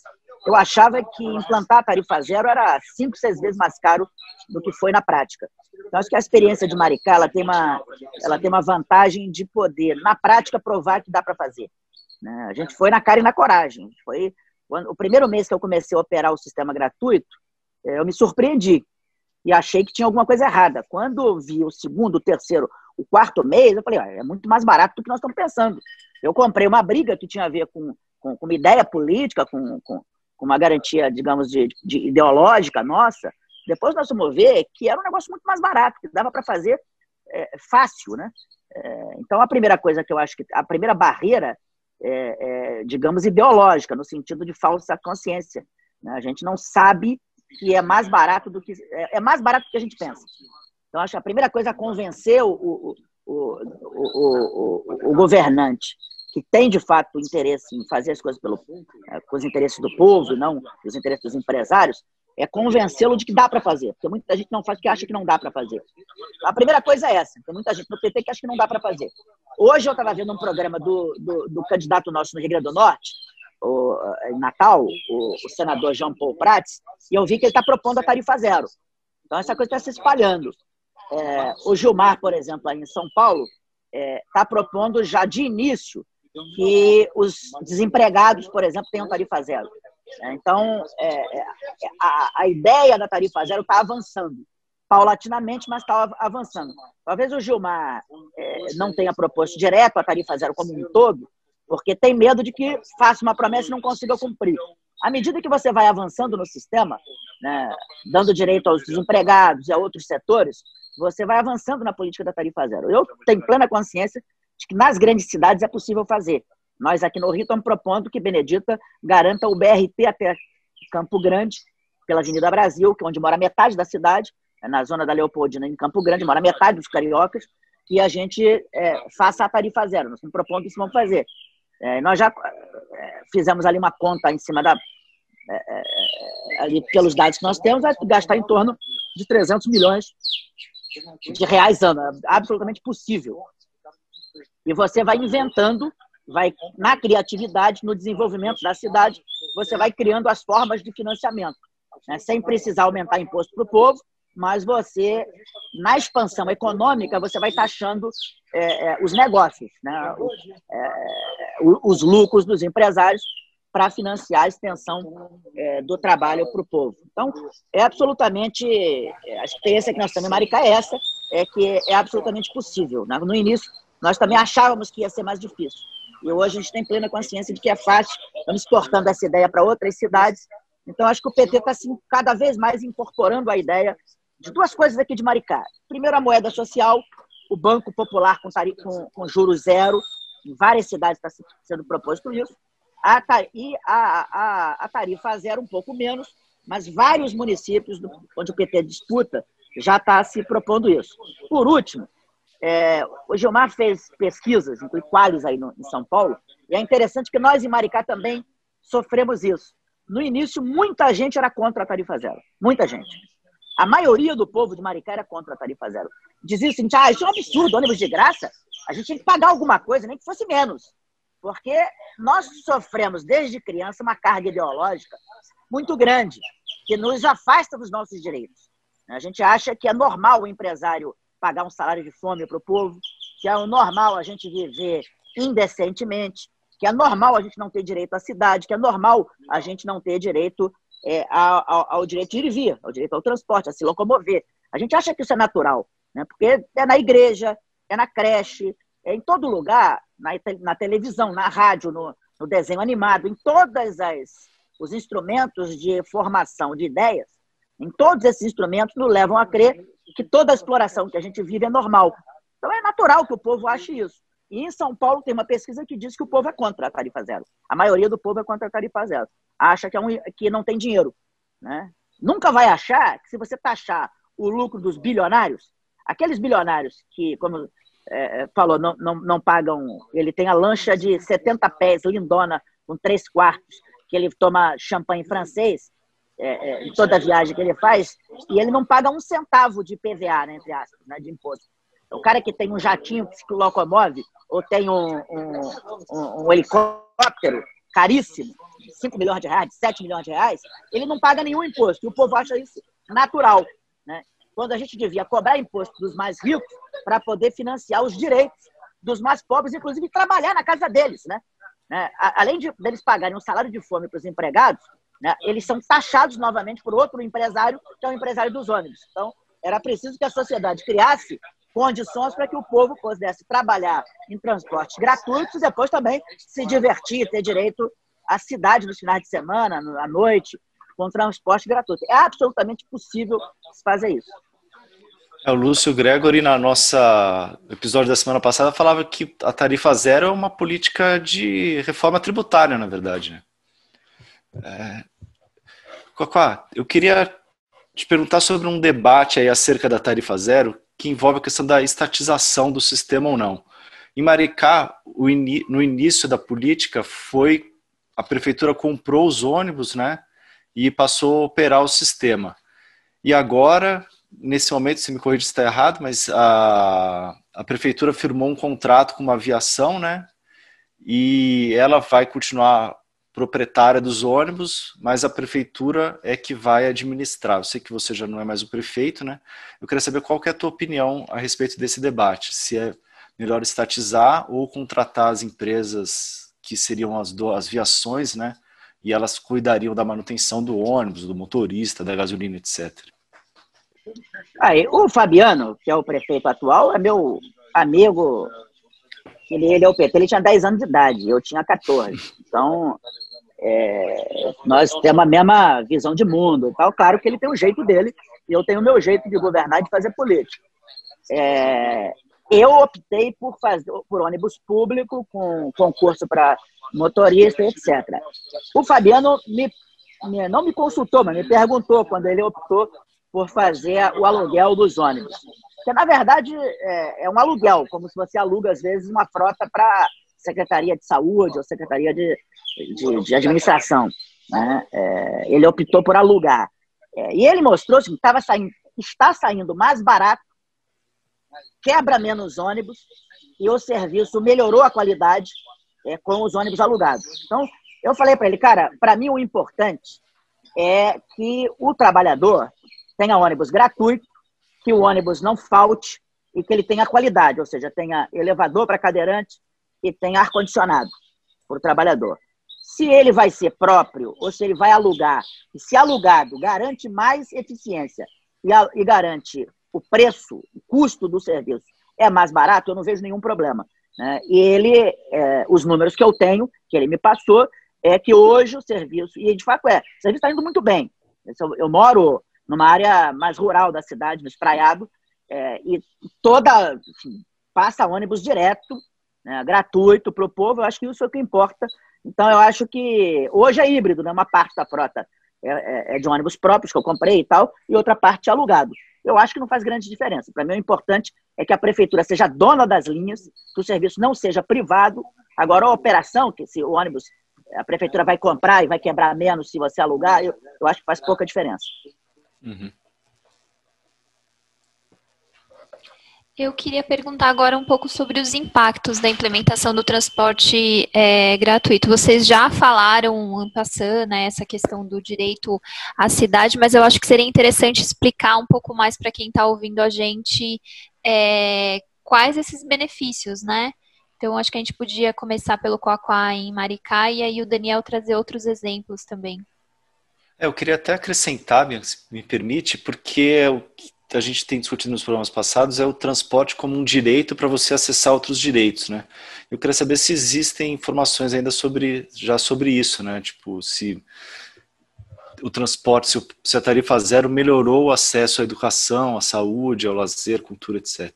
eu achava que implantar a tarifa zero era cinco, seis vezes mais caro do que foi na prática. Então, acho que a experiência de Maricá ela tem, uma, ela tem uma vantagem de poder, na prática, provar que dá para fazer. Né? A gente foi na cara e na coragem. Foi quando, o primeiro mês que eu comecei a operar o sistema gratuito, é, eu me surpreendi e achei que tinha alguma coisa errada. Quando vi o segundo, o terceiro, o quarto mês, eu falei, ah, é muito mais barato do que nós estamos pensando. Eu comprei uma briga que tinha a ver com, com, com uma ideia política, com, com, com uma garantia, digamos, de, de, ideológica nossa. Depois nós fomos ver que era um negócio muito mais barato, que dava para fazer é, fácil, né? É, então, a primeira coisa que eu acho que... A primeira barreira é, é digamos, ideológica, no sentido de falsa consciência. Né? A gente não sabe que é mais barato do que é, é mais barato do que a gente pensa. Então acho que a primeira coisa é convencer o, o, o, o, governante que tem de fato interesse em fazer as coisas pelo, é, com os interesses do povo, não os interesses dos empresários, é convencê-lo de que dá para fazer. Porque muita gente não faz porque acha que não dá para fazer. A primeira coisa é essa. Tem muita gente no PT que acha que não dá para fazer. Hoje eu estava vendo um programa do, do, do, candidato nosso no Rio Grande do Norte, o, em Natal, o, o, senador João Paul Prats, e eu vi que ele está propondo a tarifa zero. Então, essa coisa está se espalhando. É, o Gilmar, por exemplo, aí em São Paulo, está é, tá propondo já de início que os desempregados, por exemplo, tenham tarifa zero. É, então, é, é, a, a, ideia da tarifa zero está avançando, paulatinamente, mas está avançando. Talvez o Gilmar é, não tenha proposto direto a tarifa zero como um todo, porque tem medo de que faça uma promessa e não consiga cumprir. À medida que você vai avançando no sistema, né, dando direito aos desempregados e a outros setores, você vai avançando na política da tarifa zero. Eu tenho plena consciência de que nas grandes cidades é possível fazer. Nós aqui no Rio estamos propondo que Benedita garanta o BRT até Campo Grande, pela Avenida Brasil, que é onde mora metade da cidade, é na zona da Leopoldina, em Campo Grande, mora metade dos cariocas, e a gente é, faça a tarifa zero. Nós estamos propondo que isso vamos fazer. É, nós já é, fizemos ali uma conta em cima da. É, é, ali pelos dados que nós temos, vai gastar em torno de 300 milhões de reais ano. Absolutamente possível. E você vai inventando, vai na criatividade, no desenvolvimento da cidade, você vai criando as formas de financiamento, né? sem precisar aumentar imposto para o povo, mas você, na expansão econômica, você vai taxando é, é, os negócios, né? É, os lucros dos empresários para financiar a extensão é, do trabalho para o povo. Então, é absolutamente, a experiência que nós temos em Maricá é essa, é que é absolutamente possível. Né? No início, nós também achávamos que ia ser mais difícil. E hoje a gente tem plena consciência de que é fácil, estamos exportando essa ideia para outras cidades. Então, acho que o PT está assim, cada vez mais incorporando a ideia de duas coisas aqui de Maricá. Primeiro, a moeda social, o Banco Popular com, com, com juros zero, em várias cidades está sendo proposto isso. A, e a, a, a tarifa zero um pouco menos, mas vários municípios do, onde o PT disputa já está se propondo isso. Por último, é, o Gilmar fez pesquisas, inclui Qualis aí no, em São Paulo, e é interessante que nós em Maricá também sofremos isso. No início, muita gente era contra a tarifa zero. Muita gente. A maioria do povo de Maricá era contra a tarifa zero. Dizia assim, ah, isso é um absurdo, ônibus de graça. A gente tinha que pagar alguma coisa, nem que fosse menos. Porque nós sofremos desde criança uma carga ideológica muito grande, que nos afasta dos nossos direitos. A gente acha que é normal o empresário pagar um salário de fome para o povo, que é normal a gente viver indecentemente, que é normal a gente não ter direito à cidade, que é normal a gente não ter direito é, ao, ao, direito de ir e vir, ao direito ao transporte, a se locomover. A gente acha que isso é natural, né? porque é na igreja, é na creche, é em todo lugar, na, na televisão, na rádio, no, no desenho animado, em todas as os instrumentos de formação de ideias, em todos esses instrumentos nos levam a crer que toda a exploração que a gente vive é normal. Então é natural que o povo ache isso. E em São Paulo tem uma pesquisa que diz que o povo é contra a tarifa zero. A maioria do povo é contra a tarifa zero. Acha que, é um, que não tem dinheiro. Né? Nunca vai achar que se você taxar o lucro dos bilionários, aqueles bilionários que, como é, falou, não, não, não pagam. Ele tem a lancha de 70 pés, lindona, com três quartos, que ele toma champanhe francês, é, é, em toda viagem que ele faz, e ele não paga um centavo de PVA, né, entre aspas, né, de imposto. O cara que tem um jatinho que se locomove, ou tem um, um, um, um helicóptero caríssimo, 5 milhões de reais, 7 milhões de reais, ele não paga nenhum imposto. E o povo acha isso natural. Né? Quando a gente devia cobrar imposto dos mais ricos para poder financiar os direitos dos mais pobres, inclusive trabalhar na casa deles. Né? né? Além de eles pagarem um salário de fome para os empregados, né? eles são taxados novamente por outro empresário, que é o empresário dos ônibus. Então, era preciso que a sociedade criasse condições para que o povo pudesse trabalhar em transportes gratuitos e depois também se divertir, ter direito à cidade nos finais de semana, à noite, com transporte gratuito. É absolutamente possível fazer isso. É, o Lúcio Gregory, na nossa episódio da semana passada, falava que a tarifa zero é uma política de reforma tributária, na verdade. Né? É... Eu queria te perguntar sobre um debate aí acerca da tarifa zero que envolve a questão da estatização do sistema ou não. Em Maricá, no início da política, foi a prefeitura comprou os ônibus, né, e passou a operar o sistema. E agora, nesse momento, se me corrija se está errado, mas a, a prefeitura firmou um contrato com uma aviação, né, e ela vai continuar proprietária dos ônibus, mas a prefeitura é que vai administrar. Eu sei que você já não é mais o prefeito, né? Eu queria saber qual que é a tua opinião a respeito desse debate, se é melhor estatizar ou contratar as empresas que seriam as, do, as viações, né? E elas cuidariam da manutenção do ônibus, do motorista, da gasolina, etc. Aí, o Fabiano, que é o prefeito atual, é meu amigo ele, ele é o PT, ele tinha 10 anos de idade, eu tinha 14. Então, é, nós temos a mesma visão de mundo e tal. Claro que ele tem o jeito dele e eu tenho o meu jeito de governar e de fazer política. É, eu optei por fazer por ônibus público com concurso para motorista, etc. O Fabiano me, me, não me consultou, mas me perguntou quando ele optou por fazer o aluguel dos ônibus. Que na verdade é, é um aluguel, como se você aluga às vezes uma frota para Secretaria de Saúde ou Secretaria de, de, de Administração. Né? É, ele optou por alugar. É, e ele mostrou que estava saindo, está saindo mais barato, quebra menos ônibus e o serviço melhorou a qualidade é, com os ônibus alugados. Então, eu falei para ele, cara, para mim o importante é que o trabalhador tenha ônibus gratuito, que o ônibus não falte e que ele tenha qualidade, ou seja, tenha elevador para cadeirante e tenha ar-condicionado para o trabalhador. Se ele vai ser próprio ou se ele vai alugar, e se alugado garante mais eficiência e, a, e garante o preço, o custo do serviço é mais barato, eu não vejo nenhum problema. Né? E ele, é, os números que eu tenho, que ele me passou, é que hoje o serviço, e de fato é, o serviço está indo muito bem. Eu moro numa área mais rural da cidade, no Espraiado, é, e toda, enfim, passa ônibus direto, né, gratuito para o povo, eu acho que isso é o que importa. Então, eu acho que hoje é híbrido, né? uma parte da frota é, é, é de ônibus próprios que eu comprei e tal, e outra parte é alugado. Eu acho que não faz grande diferença. Para mim, o importante é que a prefeitura seja dona das linhas, que o serviço não seja privado. Agora, a operação, que se o ônibus a prefeitura vai comprar e vai quebrar menos se você alugar, eu, eu acho que faz pouca diferença. Uhum. Eu queria perguntar agora um pouco sobre os impactos da implementação do transporte é, gratuito. Vocês já falaram, passando, né, essa questão do direito à cidade, mas eu acho que seria interessante explicar um pouco mais para quem está ouvindo a gente é, quais esses benefícios, né? Então, acho que a gente podia começar pelo Coaquá em Maricá e aí o Daniel trazer outros exemplos também. É, eu queria até acrescentar, se me permite, porque a gente tem discutido nos programas passados é o transporte como um direito para você acessar outros direitos, né? Eu queria saber se existem informações ainda sobre já sobre isso, né? Tipo, se o transporte, se, se a tarifa zero melhorou o acesso à educação, à saúde, ao lazer, cultura, etc.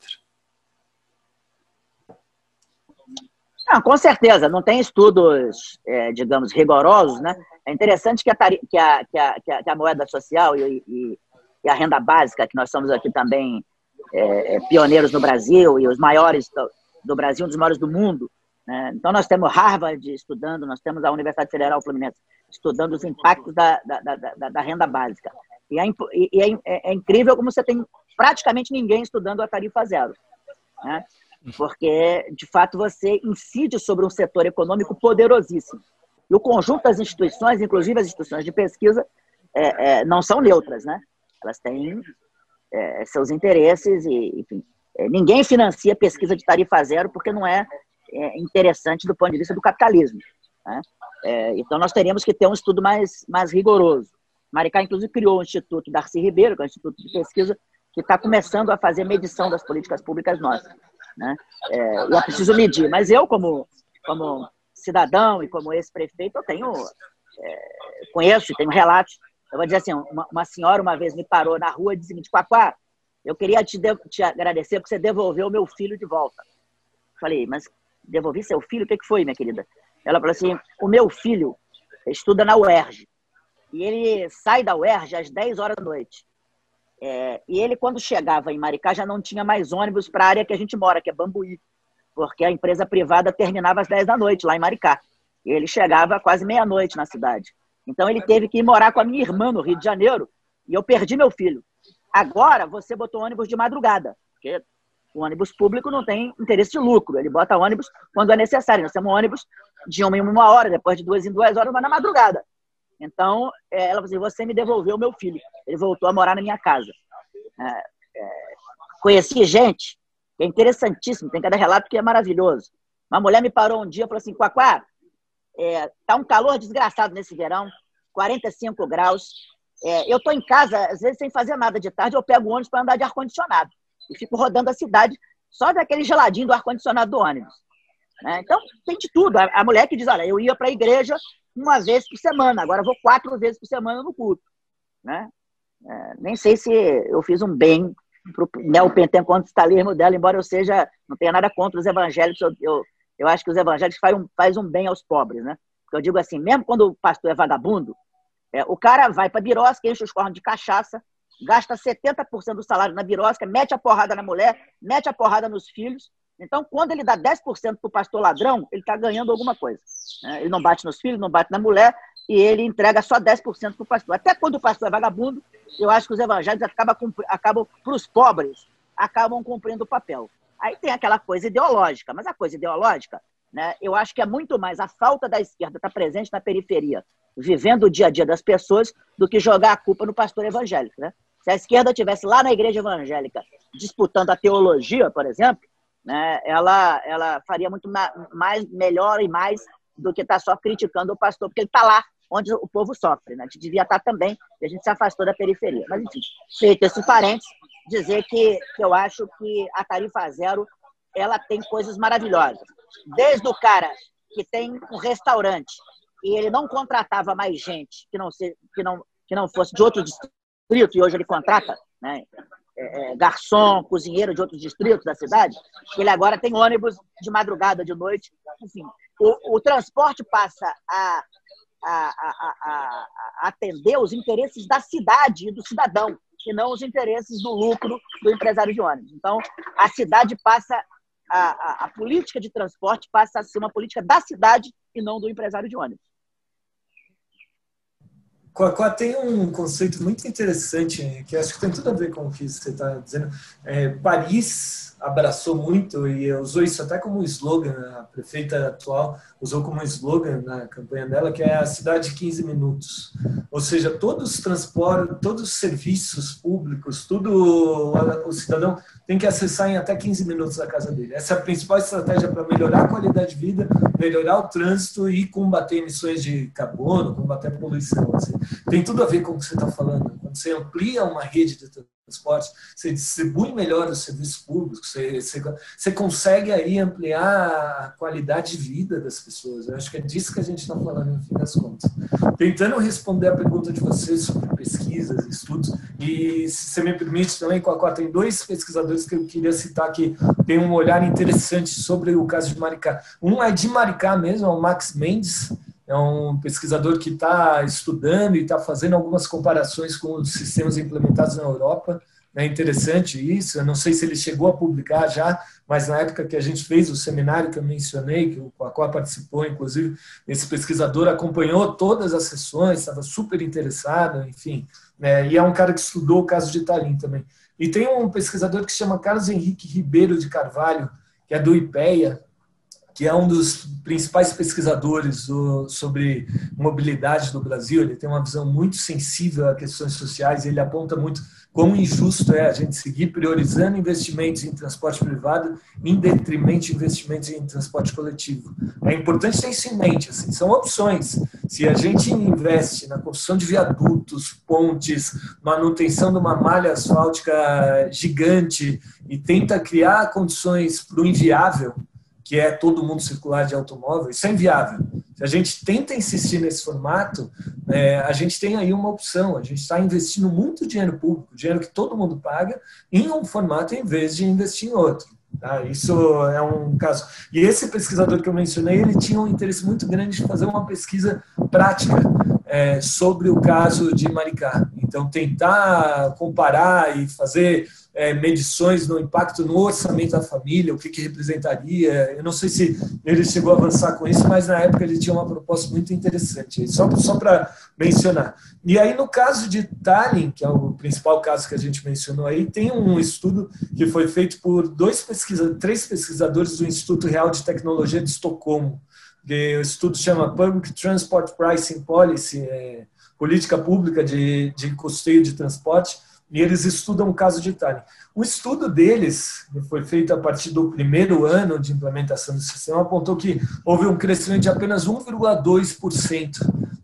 Não, com certeza, não tem estudos, é, digamos, rigorosos, né? É interessante que a, que a, que a, que a moeda social e, e e a renda básica, que nós somos aqui também é, é, pioneiros no Brasil e os maiores do, do Brasil, um dos maiores do mundo. Né? Então, nós temos Harvard estudando, nós temos a Universidade Federal Fluminense estudando os impactos da, da, da, da renda básica. E, é, e é, é, é, incrível como você tem praticamente ninguém estudando a tarifa zero. Né? Porque, de fato, você incide sobre um setor econômico poderosíssimo. E o conjunto das instituições, inclusive as instituições de pesquisa, é, é, não são neutras, né? Elas têm é, seus interesses e, enfim, é, ninguém financia pesquisa de tarifa zero porque não é, é interessante do ponto de vista do capitalismo. Né? É, então, nós teríamos que ter um estudo mais, mais rigoroso. Maricá, inclusive, criou o Instituto Darcy Ribeiro, que é um instituto de pesquisa, que está começando a fazer medição das políticas públicas nossas. Né? É, e preciso medir. Mas eu, como, como cidadão e como ex-prefeito, eu tenho, é, conheço e tenho relatos eu vou dizer assim, uma, uma, senhora uma vez me parou na rua e disse seguinte, Quaquá, eu queria te, te agradecer porque você devolveu meu filho de volta. Falei, mas devolvi seu filho? O que, que foi, minha querida? Ela falou assim, o meu filho estuda na UERJ. E ele sai da UERJ às 10 horas da noite. É, e ele, quando chegava em Maricá, já não tinha mais ônibus para a área que a gente mora, que é Bambuí. Porque a empresa privada terminava às 10 da noite, lá em Maricá. E ele chegava quase meia-noite na cidade. Então ele teve que ir morar com a minha irmã no Rio de Janeiro e eu perdi meu filho. Agora você botou ônibus de madrugada, porque o ônibus público não tem interesse de lucro. Ele bota ônibus quando é necessário. Nós temos ônibus de uma em uma hora, depois de duas em duas horas, mas na madrugada. Então, é, ela falou assim, você me devolveu meu filho. Ele voltou a morar na minha casa. É, é, conheci gente, é interessantíssimo, tem cada relato que é maravilhoso. Uma mulher me parou um dia e falou assim, Quaquá, é, tá um calor desgraçado nesse verão, 45 graus. É, eu estou em casa, às vezes, sem fazer nada de tarde, eu pego ônibus para andar de ar-condicionado. E fico rodando a cidade só daquele geladinho do ar-condicionado do ônibus. Né? Então, tem de tudo. A, a, mulher que diz, olha, eu ia para a igreja uma vez por semana, agora vou quatro vezes por semana no culto. Né? É, nem sei se eu fiz um bem para o neopentecostalismo dela, embora eu seja, não tenha nada contra os evangélicos, eu, eu eu acho que os evangélicos fazem um, faz um bem aos pobres, né? Porque eu digo assim, mesmo quando o pastor é vagabundo, é, o cara vai para birosca, enche os cornos de cachaça, gasta 70% do salário na birosca, mete a porrada na mulher, mete a porrada nos filhos. Então, quando ele dá 10% para o pastor ladrão, ele está ganhando alguma coisa. Né? Ele não bate nos filhos, não bate na mulher, e ele entrega só 10% para o pastor. Até quando o pastor é vagabundo, eu acho que os evangélicos acabam, acabam para os pobres, acabam cumprindo o papel. Aí tem aquela coisa ideológica, mas a coisa ideológica, né, eu acho que é muito mais a falta da esquerda estar presente na periferia, vivendo o dia a dia das pessoas, do que jogar a culpa no pastor evangélico. Né? Se a esquerda tivesse lá na igreja evangélica disputando a teologia, por exemplo, né, ela, ela faria muito mais, melhor e mais do que estar tá só criticando o pastor, porque ele está lá onde o povo sofre. Né? A gente devia estar tá também, e a gente se afastou da periferia. Mas, enfim, feito esse parênteses, dizer que, que eu acho que a tarifa zero ela tem coisas maravilhosas. Desde o cara que tem um restaurante e ele não contratava mais gente que não, se, que não, que não fosse de outro distrito, e hoje ele contrata né, é, é, garçom, cozinheiro de outros distritos da cidade, ele agora tem ônibus de madrugada, de noite. Enfim, o, o transporte passa a, a, a, a, atender os interesses da cidade e do cidadão e não os interesses do lucro do empresário de ônibus. Então, a cidade passa, a, a, a política de transporte passa a ser uma política da cidade e não do empresário de ônibus. Coacá tem um conceito muito interessante, que acho que tem tudo a ver com o que você está dizendo. É, Paris abraçou muito e usou isso até como slogan, a prefeita atual usou como slogan na campanha dela, que é a cidade de 15 minutos. Ou seja, todos os transportes, todos os serviços públicos, tudo o cidadão tem que acessar em até 15 minutos da casa dele. Essa é a principal estratégia para melhorar a qualidade de vida, melhorar o trânsito e combater emissões de carbono, combater a poluição. Assim. Tem tudo a ver com o que você está falando. Quando você amplia uma rede de transportes, você distribui melhor os serviços públicos, você, você, você, consegue aí ampliar a qualidade de vida das pessoas. Eu acho que é disso que a gente está falando, no fim das contas. Tentando responder a pergunta de vocês sobre pesquisas, estudos, e se você me permite também, Coacó, tem dois pesquisadores que eu queria citar que têm um olhar interessante sobre o caso de Maricá. Um é de Maricá mesmo, é o Max Mendes, é um pesquisador que está estudando e está fazendo algumas comparações com os sistemas implementados na Europa. É interessante isso. Eu não sei se ele chegou a publicar já, mas na época que a gente fez o seminário que eu mencionei, que o Coacó participou, inclusive, esse pesquisador acompanhou todas as sessões, estava super interessado, enfim. Né? E é um cara que estudou o caso de Italim também. E tem um pesquisador que se chama Carlos Henrique Ribeiro de Carvalho, que é do IPEA, que é um dos principais pesquisadores do, sobre mobilidade do Brasil. Ele tem uma visão muito sensível a questões sociais. Ele aponta muito quão injusto é a gente seguir priorizando investimentos em transporte privado em detrimento de investimentos em transporte coletivo. É importante ter isso em mente. Assim, são opções. Se a gente investe na construção de viadutos, pontes, manutenção de uma malha asfáltica gigante e tenta criar condições para o inviável, que é todo mundo circular de automóvel, isso é inviável. Se a gente tenta insistir nesse formato, é, a gente tem aí uma opção. A gente está investindo muito dinheiro público, dinheiro que todo mundo paga, em um formato em vez de investir em outro. Tá? Isso é um caso. E esse pesquisador que eu mencionei, ele tinha um interesse muito grande de fazer uma pesquisa prática é, sobre o caso de Maricá. Então, tentar comparar e fazer é, medições no impacto no orçamento da família, o que, que representaria. Eu não sei se ele chegou a avançar com isso, mas na época ele tinha uma proposta muito interessante, só, só para mencionar. E aí, no caso de Tallinn, que é o principal caso que a gente mencionou aí, tem um estudo que foi feito por dois pesquisa, três pesquisadores do Instituto Real de Tecnologia de Estocolmo. O estudo chama Public Transport Pricing Policy, é, política pública de, de custeio de transporte, e eles estudam o caso de Itália. O estudo deles, que foi feito a partir do primeiro ano de implementação do sistema, apontou que houve um crescimento de apenas 1,2%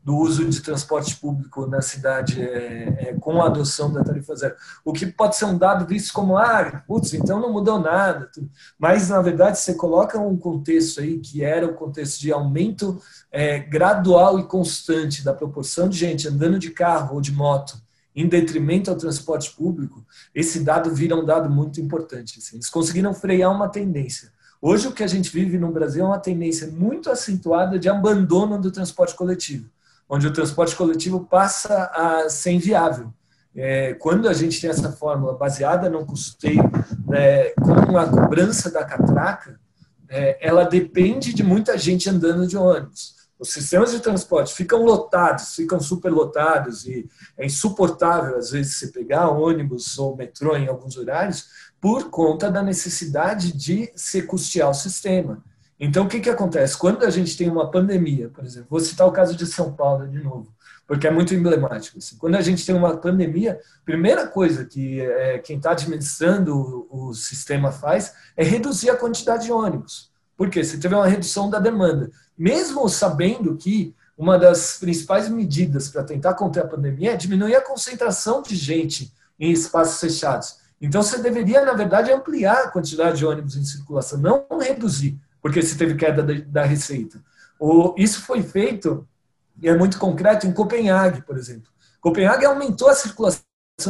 do uso de transporte público na cidade é, é, com a adoção da tarifa zero. O que pode ser um dado visto como, ah, putz, então não mudou nada. Mas, na verdade, você coloca um contexto aí que era o contexto de aumento é, gradual e constante da proporção de gente andando de carro ou de moto em detrimento ao transporte público, esse dado vira um dado muito importante. Assim. Eles conseguiram frear uma tendência. Hoje, o que a gente vive no Brasil é uma tendência muito acentuada de abandono do transporte coletivo, onde o transporte coletivo passa a ser inviável. É, quando a gente tem essa fórmula baseada no custeio, né, com a cobrança da catraca, é, ela depende de muita gente andando de ônibus os sistemas de transporte ficam lotados, ficam superlotados e é insuportável, às vezes, se pegar ônibus ou metrô em alguns horários, por conta da necessidade de se custear o sistema. Então, o que, que acontece? Quando a gente tem uma pandemia, por exemplo, vou citar o caso de São Paulo de novo, porque é muito emblemático. Assim. Quando a gente tem uma pandemia, primeira coisa que é, quem está administrando o, o sistema faz é reduzir a quantidade de ônibus. Por quê? Você teve uma redução da demanda mesmo sabendo que uma das principais medidas para tentar conter a pandemia é diminuir a concentração de gente em espaços fechados. Então, você deveria, na verdade, ampliar a quantidade de ônibus em circulação, não reduzir, porque você teve queda da receita. Isso foi feito, e é muito concreto, em Copenhague, por exemplo. Copenhague aumentou a circulação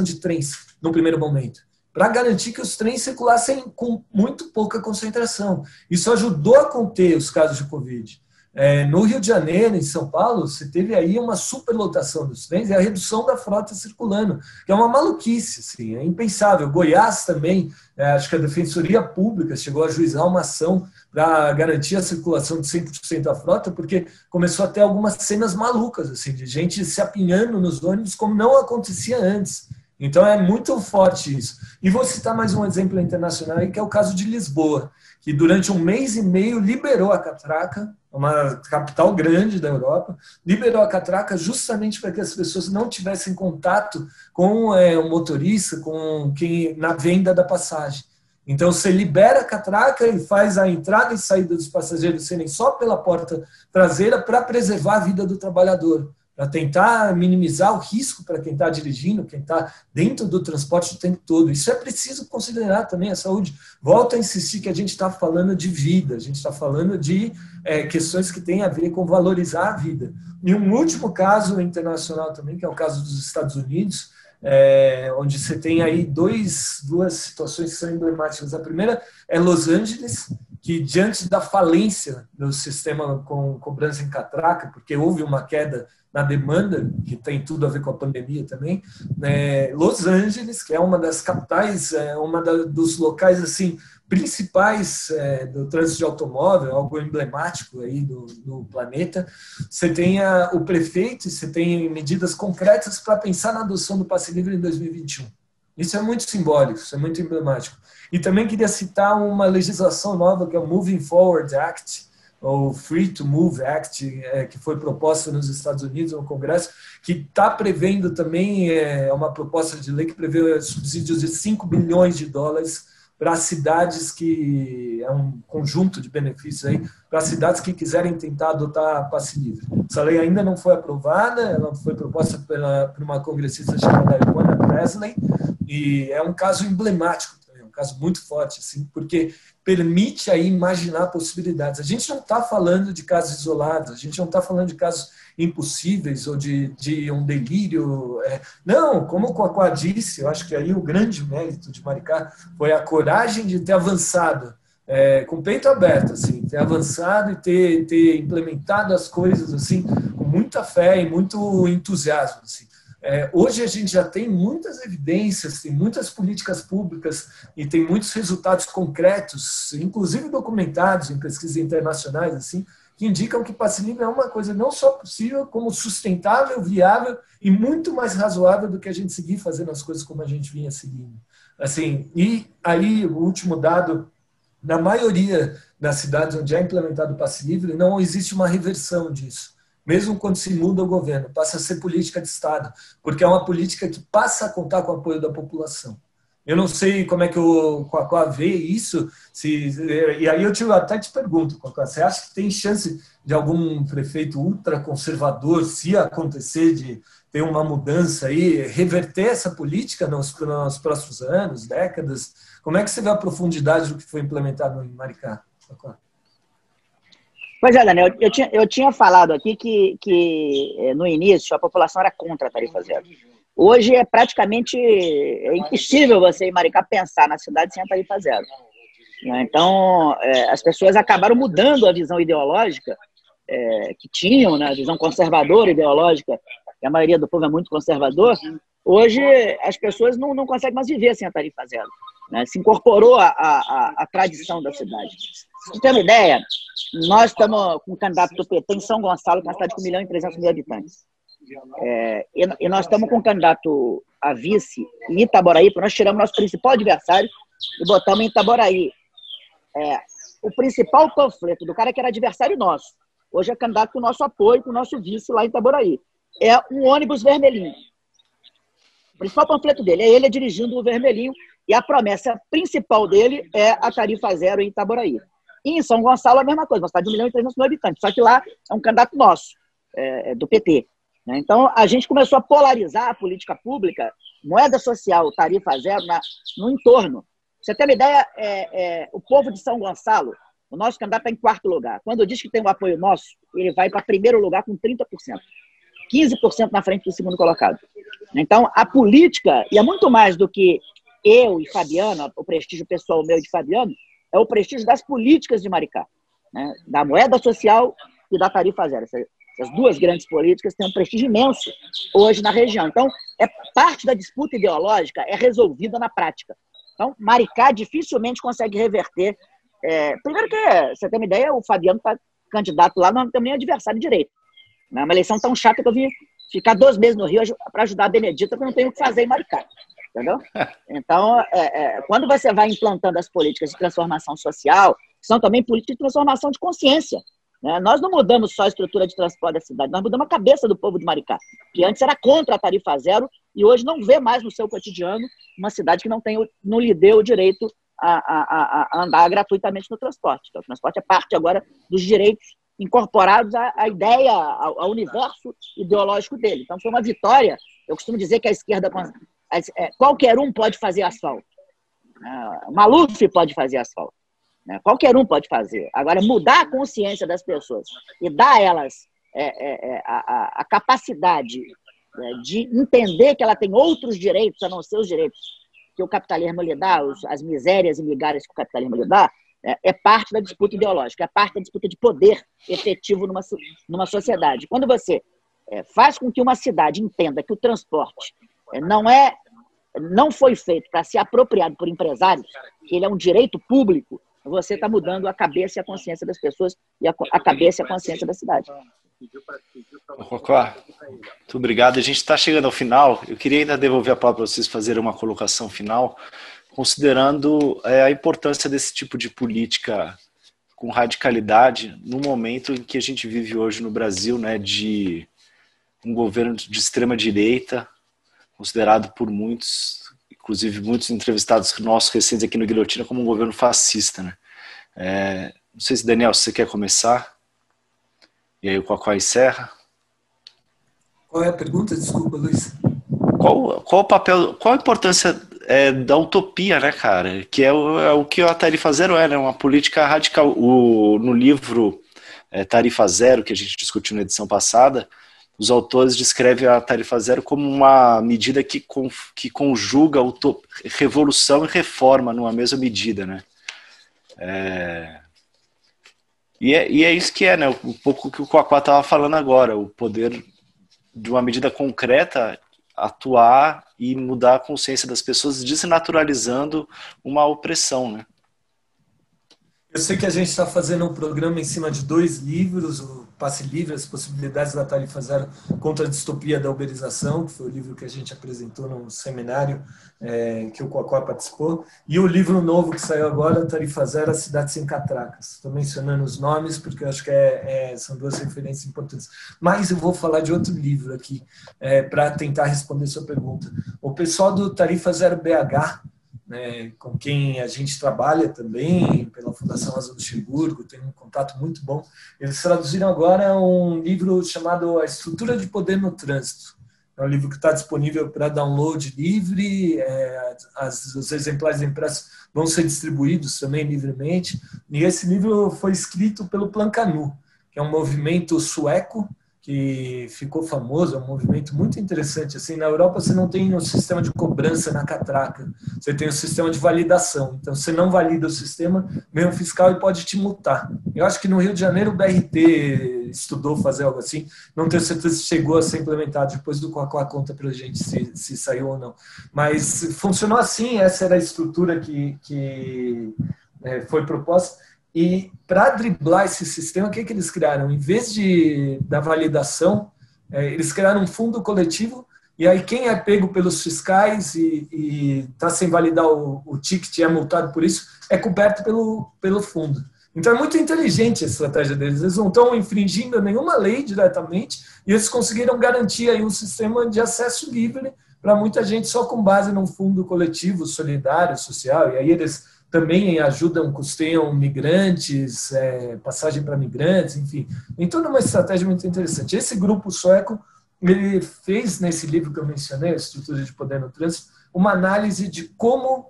de trens no primeiro momento, para garantir que os trens circulassem com muito pouca concentração. Isso ajudou a conter os casos de Covid. É, no Rio de Janeiro, em São Paulo, você teve aí uma superlotação dos trens e a redução da frota circulando, que é uma maluquice, assim, é impensável. Goiás também, é, acho que a Defensoria Pública chegou a juizar uma ação para garantir a circulação de 100% da frota, porque começou a ter algumas cenas malucas, assim, de gente se apinhando nos ônibus como não acontecia antes. Então é muito forte isso. E vou citar mais um exemplo internacional aí, que é o caso de Lisboa, que durante um mês e meio liberou a catraca, uma capital grande da Europa, liberou a catraca justamente para que as pessoas não tivessem contato com é, o motorista, com quem na venda da passagem. Então você libera a catraca e faz a entrada e saída dos passageiros serem só pela porta traseira para preservar a vida do trabalhador para tentar minimizar o risco para quem está dirigindo, quem está dentro do transporte o tempo todo. Isso é preciso considerar também a saúde. Volto a insistir que a gente está falando de vida, a gente está falando de é, questões que têm a ver com valorizar a vida. E um último caso internacional também, que é o caso dos Estados Unidos, é, onde você tem aí dois, duas situações que são emblemáticas. A primeira é Los Angeles, que diante da falência do sistema com cobrança em catraca, porque houve uma queda na demanda, que tem tudo a ver com a pandemia também. É, Los Angeles, que é uma das capitais, é uma da, dos locais assim principais é, do trânsito de automóvel, algo emblemático aí do, do planeta. Você tem a, o prefeito, você tem medidas concretas para pensar na adoção do passe livre em 2021. Isso é muito simbólico, isso é muito emblemático. E também queria citar uma legislação nova que é o Moving Forward Act, o Free to Move Act, é, que foi proposta nos Estados Unidos no Congresso, que está prevendo também é, uma proposta de lei que prevê subsídios de 5 bilhões de dólares para cidades que é um conjunto de benefícios aí para cidades que quiserem tentar adotar passe livre. Essa lei ainda não foi aprovada, ela foi proposta pela, por uma congressista chamada Ivana Presley e é um caso emblemático caso muito forte, assim, porque permite aí imaginar possibilidades. A gente não está falando de casos isolados, a gente não está falando de casos impossíveis ou de, de um delírio. É, não, como o Coacá disse, eu acho que aí o grande mérito de Maricá foi a coragem de ter avançado é, com o peito aberto, assim, ter avançado e ter, ter implementado as coisas assim com muita fé e muito entusiasmo. Assim. É, hoje a gente já tem muitas evidências, tem muitas políticas públicas e tem muitos resultados concretos, inclusive documentados em pesquisas internacionais, assim, que indicam que passe livre é uma coisa não só possível, como sustentável, viável e muito mais razoável do que a gente seguir fazendo as coisas como a gente vinha seguindo. Assim, e aí o último dado, na maioria das cidades onde é implementado o passe livre, não existe uma reversão disso mesmo quando se muda o governo, passa a ser política de Estado, porque é uma política que passa a contar com o apoio da população. Eu não sei como é que o Quacó vê isso, se, e aí eu te, até te pergunto, Quacó, você acha que tem chance de algum prefeito ultraconservador, se acontecer de ter uma mudança aí, reverter essa política nos, nos próximos anos, décadas? Como é que você vê a profundidade do que foi implementado em Maricá? Quacó? Pois é, Daniel, eu, tinha, eu tinha falado aqui que, que eh, no início a população era contra a tarifa zero. Hoje é praticamente é impossível você em Maricá pensar na cidade sem a tarifa zero. Né? Então, é, as pessoas acabaram mudando a visão ideológica é, que tinham, né? a visão conservadora ideológica, que a maioria do povo é muito conservador. Hoje, as pessoas não, não conseguem mais viver sem a tarifa zero. Né? Se incorporou a tradição da cidade. Você tem uma ideia? Nós estamos com um candidato do PT em São Gonçalo, que é uma cidade com 1 milhão e 300 mil habitantes. É, e, e, nós estamos com um candidato a vice em Itaboraí, porque nós tiramos nosso principal adversário e botamos em Itaboraí. É, o principal panfleto do cara que era adversário nosso, hoje é candidato com o nosso apoio, com o nosso vice lá em Itaboraí. É um ônibus vermelhinho. O principal panfleto dele é ele dirigindo o vermelhinho e a promessa principal dele é a tarifa zero em Itaboraí. E em São Gonçalo, a mesma coisa, uma cidade de 1 milhão e 300 mil habitantes. Só que lá é um candidato nosso, é, é do PT. Né? Então, a gente começou a polarizar a política pública, moeda social, tarifa zero, na, no entorno. Você tem uma ideia, é, é, o povo de São Gonçalo, o nosso candidato está em quarto lugar. Quando diz que tem um apoio nosso, ele vai para primeiro lugar com 30%. 15% na frente do segundo colocado. Então, a política, e é muito mais do que eu e Fabiano, o prestígio pessoal meu de Fabiano, é o prestígio das políticas de Maricá, né? da moeda social e da tarifa zero. Essas duas grandes políticas têm um prestígio imenso hoje na região. Então, é parte da disputa ideológica é resolvida na prática. Então, Maricá dificilmente consegue reverter. É, primeiro que, você tem uma ideia, o Fabiano está candidato lá, não tem nem adversário direito. É uma eleição tão chata que eu vim ficar dois meses no Rio para ajudar a Benedita, porque não tenho o que fazer em Maricá. Entendeu? Então, é, é, quando você vai implantando as políticas de transformação social, são também políticas de transformação de consciência. Né? Nós não mudamos só a estrutura de transporte da cidade, nós mudamos a cabeça do povo de Maricá, que antes era contra a tarifa zero e hoje não vê mais no seu cotidiano uma cidade que não, tem, não lhe deu o direito a, a, a andar gratuitamente no transporte. Então, o transporte é parte agora dos direitos incorporados à, à ideia, ao, ao, universo ideológico dele. Então, foi uma vitória. Eu costumo dizer que a esquerda, qualquer um pode fazer asfalto. É, Maluf pode fazer asfalto. Né? Qualquer um pode fazer. Agora, mudar a consciência das pessoas e dar a elas é, é, é a, capacidade né, de entender que ela tem outros direitos a não ser os direitos que o capitalismo lhe dá, as misérias e migalhas que o capitalismo lhe dá, é, é parte da disputa ideológica, é parte da disputa de poder efetivo numa, numa sociedade. Quando você é, faz com que uma cidade entenda que o transporte não é não foi feito para ser apropriado por empresários, que ele é um direito público, você está mudando a cabeça e a consciência das pessoas e a, a cabeça e a consciência da cidade. Rocó, muito obrigado. A gente está chegando ao final. Eu queria ainda devolver a palavra para vocês fazerem uma colocação final, considerando é, a importância desse tipo de política com radicalidade no momento em que a gente vive hoje no Brasil, né, de um governo de extrema direita, considerado por muitos inclusive muitos entrevistados nossos recentes aqui no Guilhotina, como um governo fascista. Né? É, não sei se, Daniel, você quer começar. E aí o Qual encerra. Qual é a pergunta? Desculpa, Luiz. Qual, qual o papel, qual a importância é, da utopia, né, cara? Que é o, é o que a Tarifa Zero é, né? Uma política radical. O, no livro é, Tarifa Zero, que a gente discutiu na edição passada, os autores descrevem a tarifa zero como uma medida que, que conjuga revolução e reforma numa mesma medida, né? É... E, é, e é isso que é, né? Um pouco que o Coaquá estava falando agora, o poder de uma medida concreta atuar e mudar a consciência das pessoas, desnaturalizando uma opressão, né? Eu sei que a gente está fazendo um programa em cima de dois livros, o Passe Livre, as possibilidades da tarifa zero contra a distopia da uberização, que foi o livro que a gente apresentou no seminário é, que o Cocó participou, e o livro novo que saiu agora, Tarifa Zero, A Cidade Sem Catracas. Estou mencionando os nomes porque eu acho que é, é, são duas referências importantes. Mas eu vou falar de outro livro aqui, é, para tentar responder sua pergunta. O pessoal do Tarifa Zero BH, né, com quem a gente trabalha também, pela Fundação Asa Luxemburgo, tem um contato muito bom. Eles traduziram agora um livro chamado A Estrutura de Poder no Trânsito. É um livro que está disponível para download livre, é, as, os exemplares impressos vão ser distribuídos também livremente. E esse livro foi escrito pelo Plan Canu, que é um movimento sueco que ficou famoso, é um movimento muito interessante. Assim, na Europa você não tem um sistema de cobrança na catraca, você tem um sistema de validação. Então você não valida o sistema, um fiscal e pode te multar. Eu acho que no Rio de Janeiro o BRT estudou fazer algo assim, não tenho certeza se chegou a ser implementado, depois do Coacá conta para a gente se, se saiu ou não. Mas funcionou assim, essa era a estrutura que, que é, foi proposta. E para driblar esse sistema, o que, que eles criaram? Em vez de da validação, é, eles criaram um fundo coletivo. E aí quem é pego pelos fiscais e está sem validar o, o ticket e é multado por isso, é coberto pelo, pelo fundo. Então é muito inteligente a estratégia deles. Eles não estão infringindo nenhuma lei diretamente e eles conseguiram garantir aí um sistema de acesso livre para muita gente só com base num fundo coletivo, solidário, social. E aí eles também ajudam, custeiam migrantes, é, passagem para migrantes, enfim. Tem toda uma estratégia muito interessante. Esse grupo sueco, ele fez nesse livro que eu mencionei, Estrutura de Poder no Trânsito, uma análise de como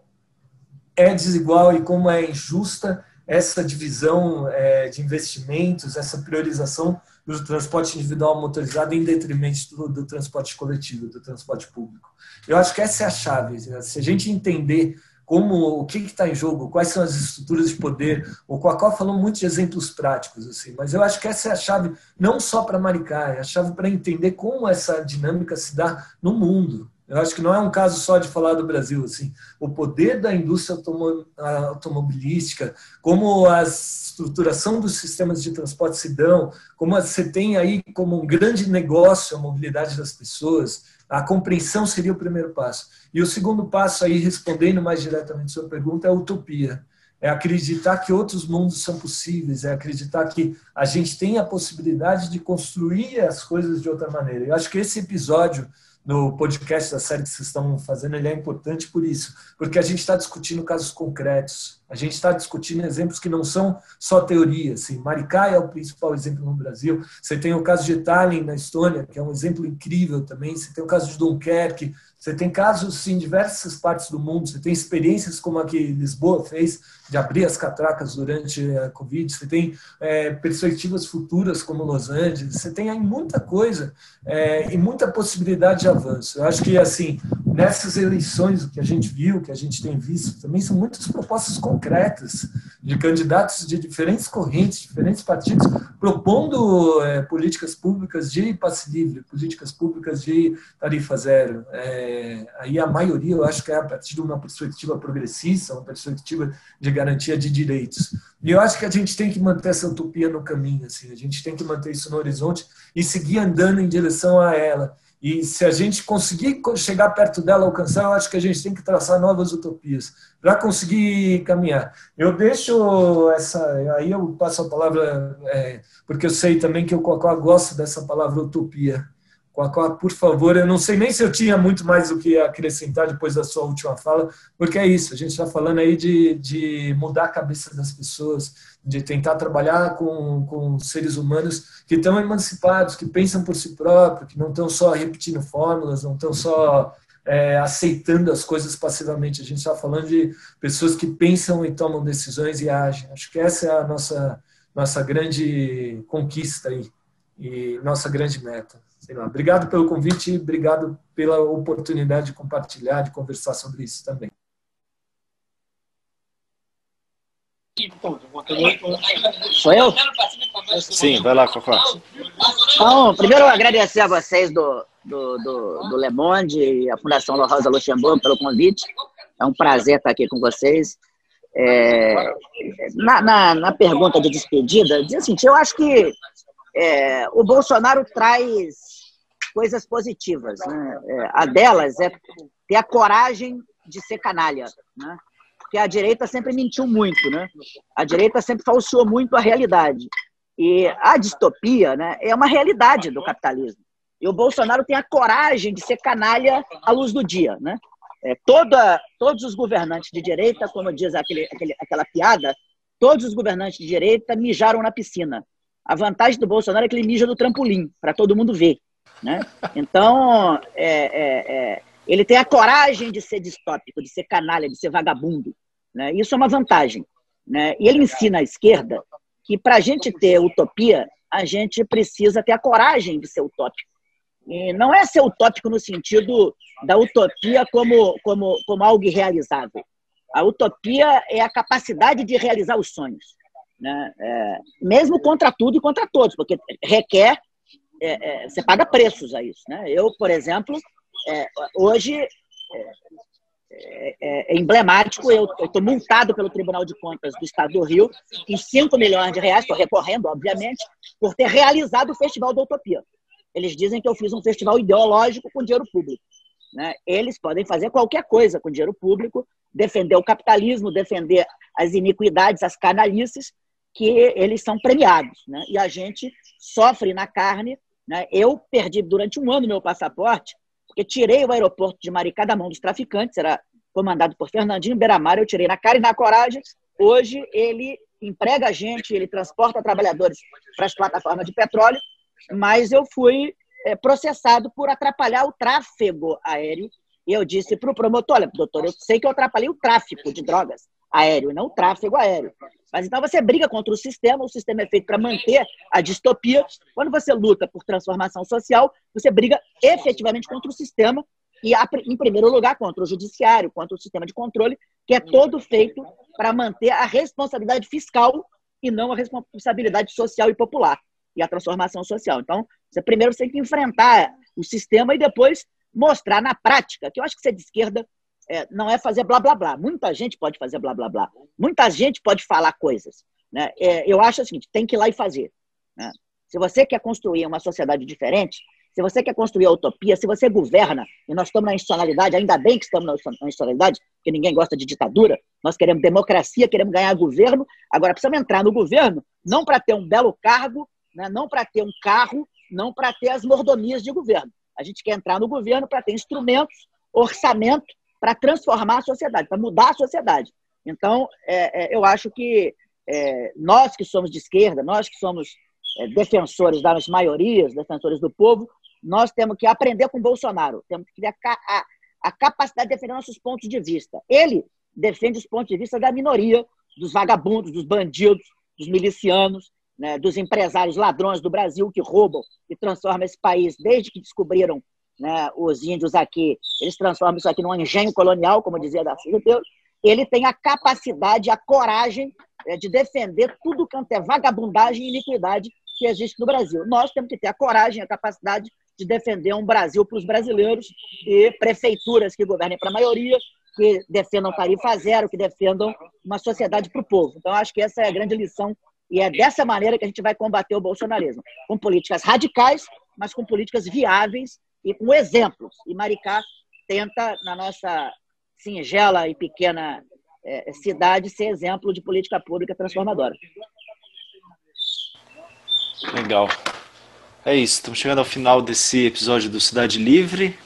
é desigual e como é injusta essa divisão é, de investimentos, essa priorização do transporte individual motorizado em detrimento do, do transporte coletivo, do transporte público. Eu acho que essa é a chave. Se a gente entender como o que está em jogo, quais são as estruturas de poder. O Coacó falou muito de exemplos práticos, assim, mas eu acho que essa é a chave não só para Maricá, é a chave para entender como essa dinâmica se dá no mundo. Eu acho que não é um caso só de falar do Brasil, assim, o poder da indústria automobilística, como a estruturação dos sistemas de transporte se dão, como você tem aí como um grande negócio a mobilidade das pessoas, a compreensão seria o primeiro passo. E o segundo passo aí, respondendo mais diretamente a sua pergunta, é a utopia. É acreditar que outros mundos são possíveis, é acreditar que a gente tem a possibilidade de construir as coisas de outra maneira. Eu acho que esse episódio no podcast da série que vocês estão fazendo, ele é importante por isso, porque a gente está discutindo casos concretos, a gente está discutindo exemplos que não são só teoria. Assim. Maricá é o principal exemplo no Brasil. Você tem o caso de Tallinn, na Estônia, que é um exemplo incrível também. Você tem o caso de Dunkerque. Você tem casos em diversas partes do mundo. Você tem experiências como a que Lisboa fez, de abrir as catracas durante a Covid. Você tem é, perspectivas futuras como Los Angeles. Você tem aí muita coisa é, e muita possibilidade de avanço. Eu acho que, assim, nessas eleições, o que a gente viu, o que a gente tem visto, também são muitas propostas concretas de candidatos de diferentes correntes, diferentes partidos, propondo é, políticas públicas de passe livre, políticas públicas de tarifa zero. É, aí a maioria, eu acho que é a partir de uma perspectiva progressista, uma perspectiva de garantia de direitos. E eu acho que a gente tem que manter essa utopia no caminho, assim, a gente tem que manter isso no horizonte e seguir andando em direção a ela. E se a gente conseguir chegar perto dela, alcançar, eu acho que a gente tem que traçar novas utopias para conseguir caminhar. Eu deixo essa. Aí eu passo a palavra, é, porque eu sei também que o Cocó gosta dessa palavra utopia. Cocó, por favor, eu não sei nem se eu tinha muito mais o que acrescentar depois da sua última fala, porque é isso, a gente está falando aí de, de mudar a cabeça das pessoas, de tentar trabalhar com, com seres humanos que estão emancipados, que pensam por si próprios, que não estão só repetindo fórmulas, não estão só é, aceitando as coisas passivamente. A gente está falando de pessoas que pensam e tomam decisões e agem. Acho que essa é a nossa, nossa grande conquista aí e nossa grande meta. Obrigado pelo convite e obrigado pela oportunidade de compartilhar, de conversar sobre isso também. Sou eu? Sim, vai lá, Fafá. Então, primeiro agradecer a vocês do, do, do, do Le Monde e a Fundação La Rosa Luxemburgo pelo convite. É um prazer estar aqui com vocês. É, na, na, na, pergunta de despedida, diz assim, eu acho que é, o Bolsonaro traz coisas positivas. Né? É, a delas é ter a coragem de ser canalha. Né? Porque a direita sempre mentiu muito, né? A direita sempre falseou muito a realidade. E a distopia né, é uma realidade do capitalismo. E o Bolsonaro tem a coragem de ser canalha à luz do dia. Né? É, toda, todos os governantes de direita, como diz aquele, aquele, aquela piada, todos os governantes de direita mijaram na piscina. A vantagem do Bolsonaro é que ele mija no trampolim, para todo mundo ver. Né? Então, é, é, é, ele tem a coragem de ser distópico, de ser canalha, de ser vagabundo. Né? Isso é uma vantagem. Né? E ele ensina à esquerda que para a gente ter utopia, a gente precisa ter a coragem de ser utópico. E não é ser utópico no sentido da utopia como, como, como algo irrealizável. A utopia é a capacidade de realizar os sonhos. Né? É, mesmo contra tudo e contra todos, porque requer, é, é, você paga preços a isso. Né? Eu, por exemplo, é, hoje é, é, é, emblemático. Eu estou multado pelo Tribunal de Contas do Estado do Rio em 5 milhões de reais, estou recorrendo, obviamente, por ter realizado o Festival da Utopia. Eles dizem que eu fiz um festival ideológico com dinheiro público. Né? Eles podem fazer qualquer coisa com dinheiro público, defender o capitalismo, defender as iniquidades, as canalices, que eles são premiados. Né? E a gente sofre na carne. Né? Eu perdi durante um ano meu passaporte porque tirei o aeroporto de Maricá da mão dos traficantes, era comandado por Fernandinho Beiramar, eu tirei na cara e na coragem. Hoje ele emprega gente, ele transporta trabalhadores para as plataformas de petróleo, mas eu fui é, processado por atrapalhar o tráfego aéreo. E eu disse para o promotor: olha, doutor, eu sei que eu atrapalhei o tráfico de drogas aéreo não o tráfego aéreo. Mas então você briga contra o sistema, o sistema é feito para manter a distopia. Quando você luta por transformação social, você briga efetivamente contra o sistema, E, em primeiro lugar, contra o judiciário, contra o sistema de controle, que é todo feito para manter a responsabilidade fiscal e não a responsabilidade social e popular e a transformação social. Então, você primeiro tem que enfrentar o sistema e depois mostrar na prática, que eu acho que ser de esquerda é, não é fazer blá blá blá. Muita gente pode fazer blá blá blá. Muita gente pode falar coisas. Né? É, eu acho o seguinte: tem que ir lá e fazer. Né? Se você quer construir uma sociedade diferente, se você quer construir a utopia, se você governa, e nós estamos na institucionalidade, ainda bem que estamos na institucionalidade, porque ninguém gosta de ditadura, nós queremos democracia, queremos ganhar governo, agora precisamos entrar no governo não para ter um belo cargo, né? não para ter um carro, não para ter as mordomias de governo. A gente quer entrar no governo para ter instrumentos, orçamento, para transformar a sociedade, para mudar a sociedade. Então, é, é, eu acho que é, nós que somos de esquerda, nós que somos é, defensores das maiorias, defensores do povo, nós temos que aprender com Bolsonaro, temos que ter a, a, a capacidade de defender nossos pontos de vista. Ele defende os pontos de vista da minoria, dos vagabundos, dos bandidos, dos milicianos, né, dos empresários ladrões do Brasil que roubam e transformam esse país desde que descobriram né, os índios aqui, eles transformam isso aqui num engenho colonial, como dizia da Silva ele tem a capacidade, a coragem é, de defender tudo quanto é vagabundagem e iniquidade que existe no Brasil. Nós temos que ter a coragem, a capacidade de defender um Brasil para os brasileiros e prefeituras que governem para a maioria, que defendam tarifa zero, que defendam uma sociedade para o povo. Então, acho que essa é a grande lição e é dessa maneira que a gente vai combater o bolsonarismo, com políticas radicais, mas com políticas viáveis e com exemplos. E Maricá tenta, na nossa singela e pequena é, cidade, ser exemplo de política pública transformadora. Legal. É isso, estamos chegando ao final desse episódio do Cidade Livre.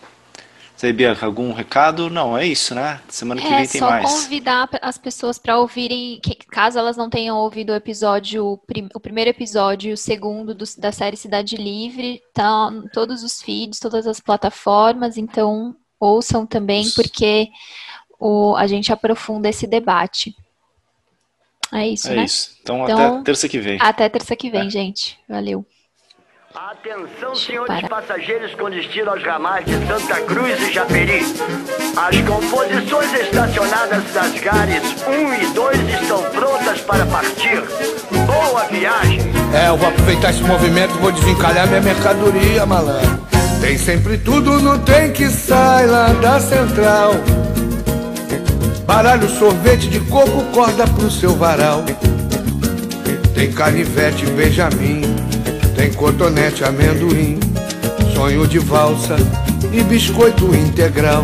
Você, Bianca, algum recado? Não, é isso, né? Semana que é, vem tem mais. É só convidar as pessoas para ouvirem, caso elas não tenham ouvido o episódio, o primeiro episódio e o segundo do, da série Cidade Livre, tá todos os feeds, todas as plataformas, então ouçam também, isso. porque o, a gente aprofunda esse debate. É isso, é né? Isso. Então, então, até terça que vem. Até terça que vem, é. gente. Valeu. Atenção, senhores passageiros com destino aos ramais de Santa Cruz e Japeri. As composições estacionadas das gares 1 e 2 estão prontas para partir. Boa viagem! É, eu vou aproveitar esse movimento e vou desencalhar minha mercadoria, malandro. Tem sempre tudo no trem que sai lá da central. Baralho, sorvete de coco, corda pro seu varal. Tem canivete, Benjamin tem cotonete, amendoim, sonho de valsa e biscoito integral.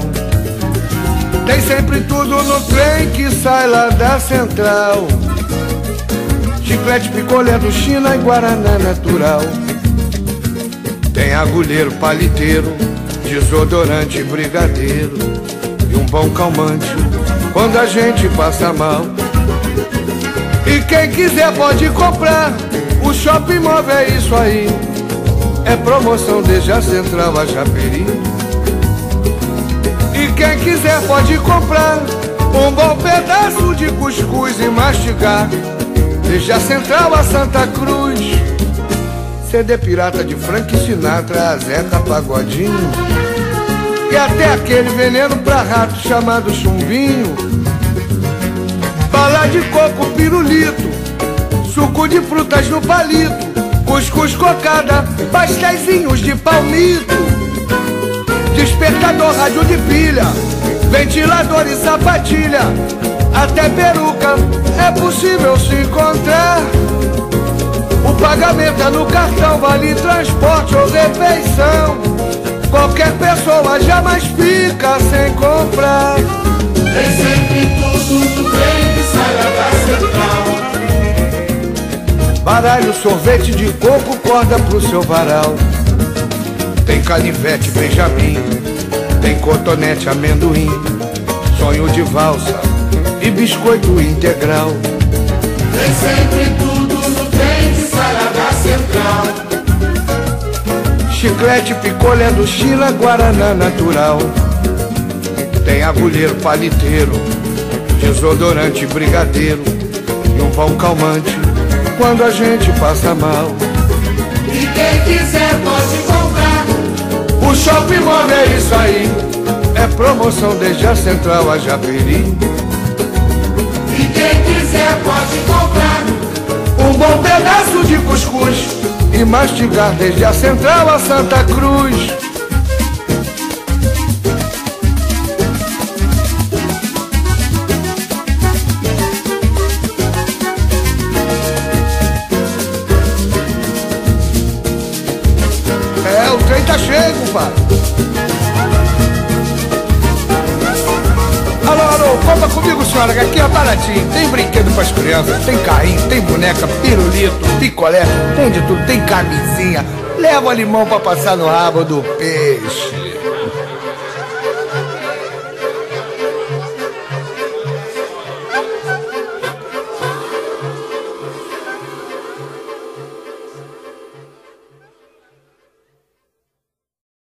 Tem sempre tudo no trem que sai lá da central. Chiclete, picolé do China e Guaraná natural. Tem agulheiro, paliteiro, desodorante, brigadeiro e um bom calmante quando a gente passa mal. E quem quiser pode comprar o shopping móvel é isso aí. É promoção desde a central a Japeri. E quem quiser pode comprar um bom pedaço de cuscuz e mastigar. Desde a central a Santa Cruz. CD pirata de Frank Sinatra Zeca Pagodinho. E até aquele veneno pra rato chamado chumbinho. Bala de coco, pirulito suco de frutas no palito, cuscuz cocada, pastéisinhos de palmito, despertador, rádio de pilha, ventilador e sapatilha, até peruca é possível se encontrar. O pagamento é no cartão, vale transporte ou refeição. Qualquer pessoa jamais fica sem comprar. Tem sempre tudo bem que sai da central. Baralho, sorvete de coco, corda pro seu varal. Tem canivete, Benjamin, tem cotonete, amendoim, sonho de valsa e biscoito integral. Tem sempre tudo no trem sai da central. Chiclete, picolé do Chila, Guaraná natural. Tem agulheiro, paliteiro, desodorante, brigadeiro e um pão calmante quando a gente passa mal. E quem quiser pode comprar. O shopping móvel é isso aí. promoção desde a central a Japeri. E quem quiser pode comprar um bom pedaço de cuscuz e mastigar desde a central a Santa Cruz. Compadre. Alô, alô, compra comigo, senhora, que aqui é baratinho. Tem brinquedo pras crianças, tem carrinho, tem boneca, pirulito, picolé, tem de tudo, tem camisinha. Leva limão pra passar no rabo do peixe.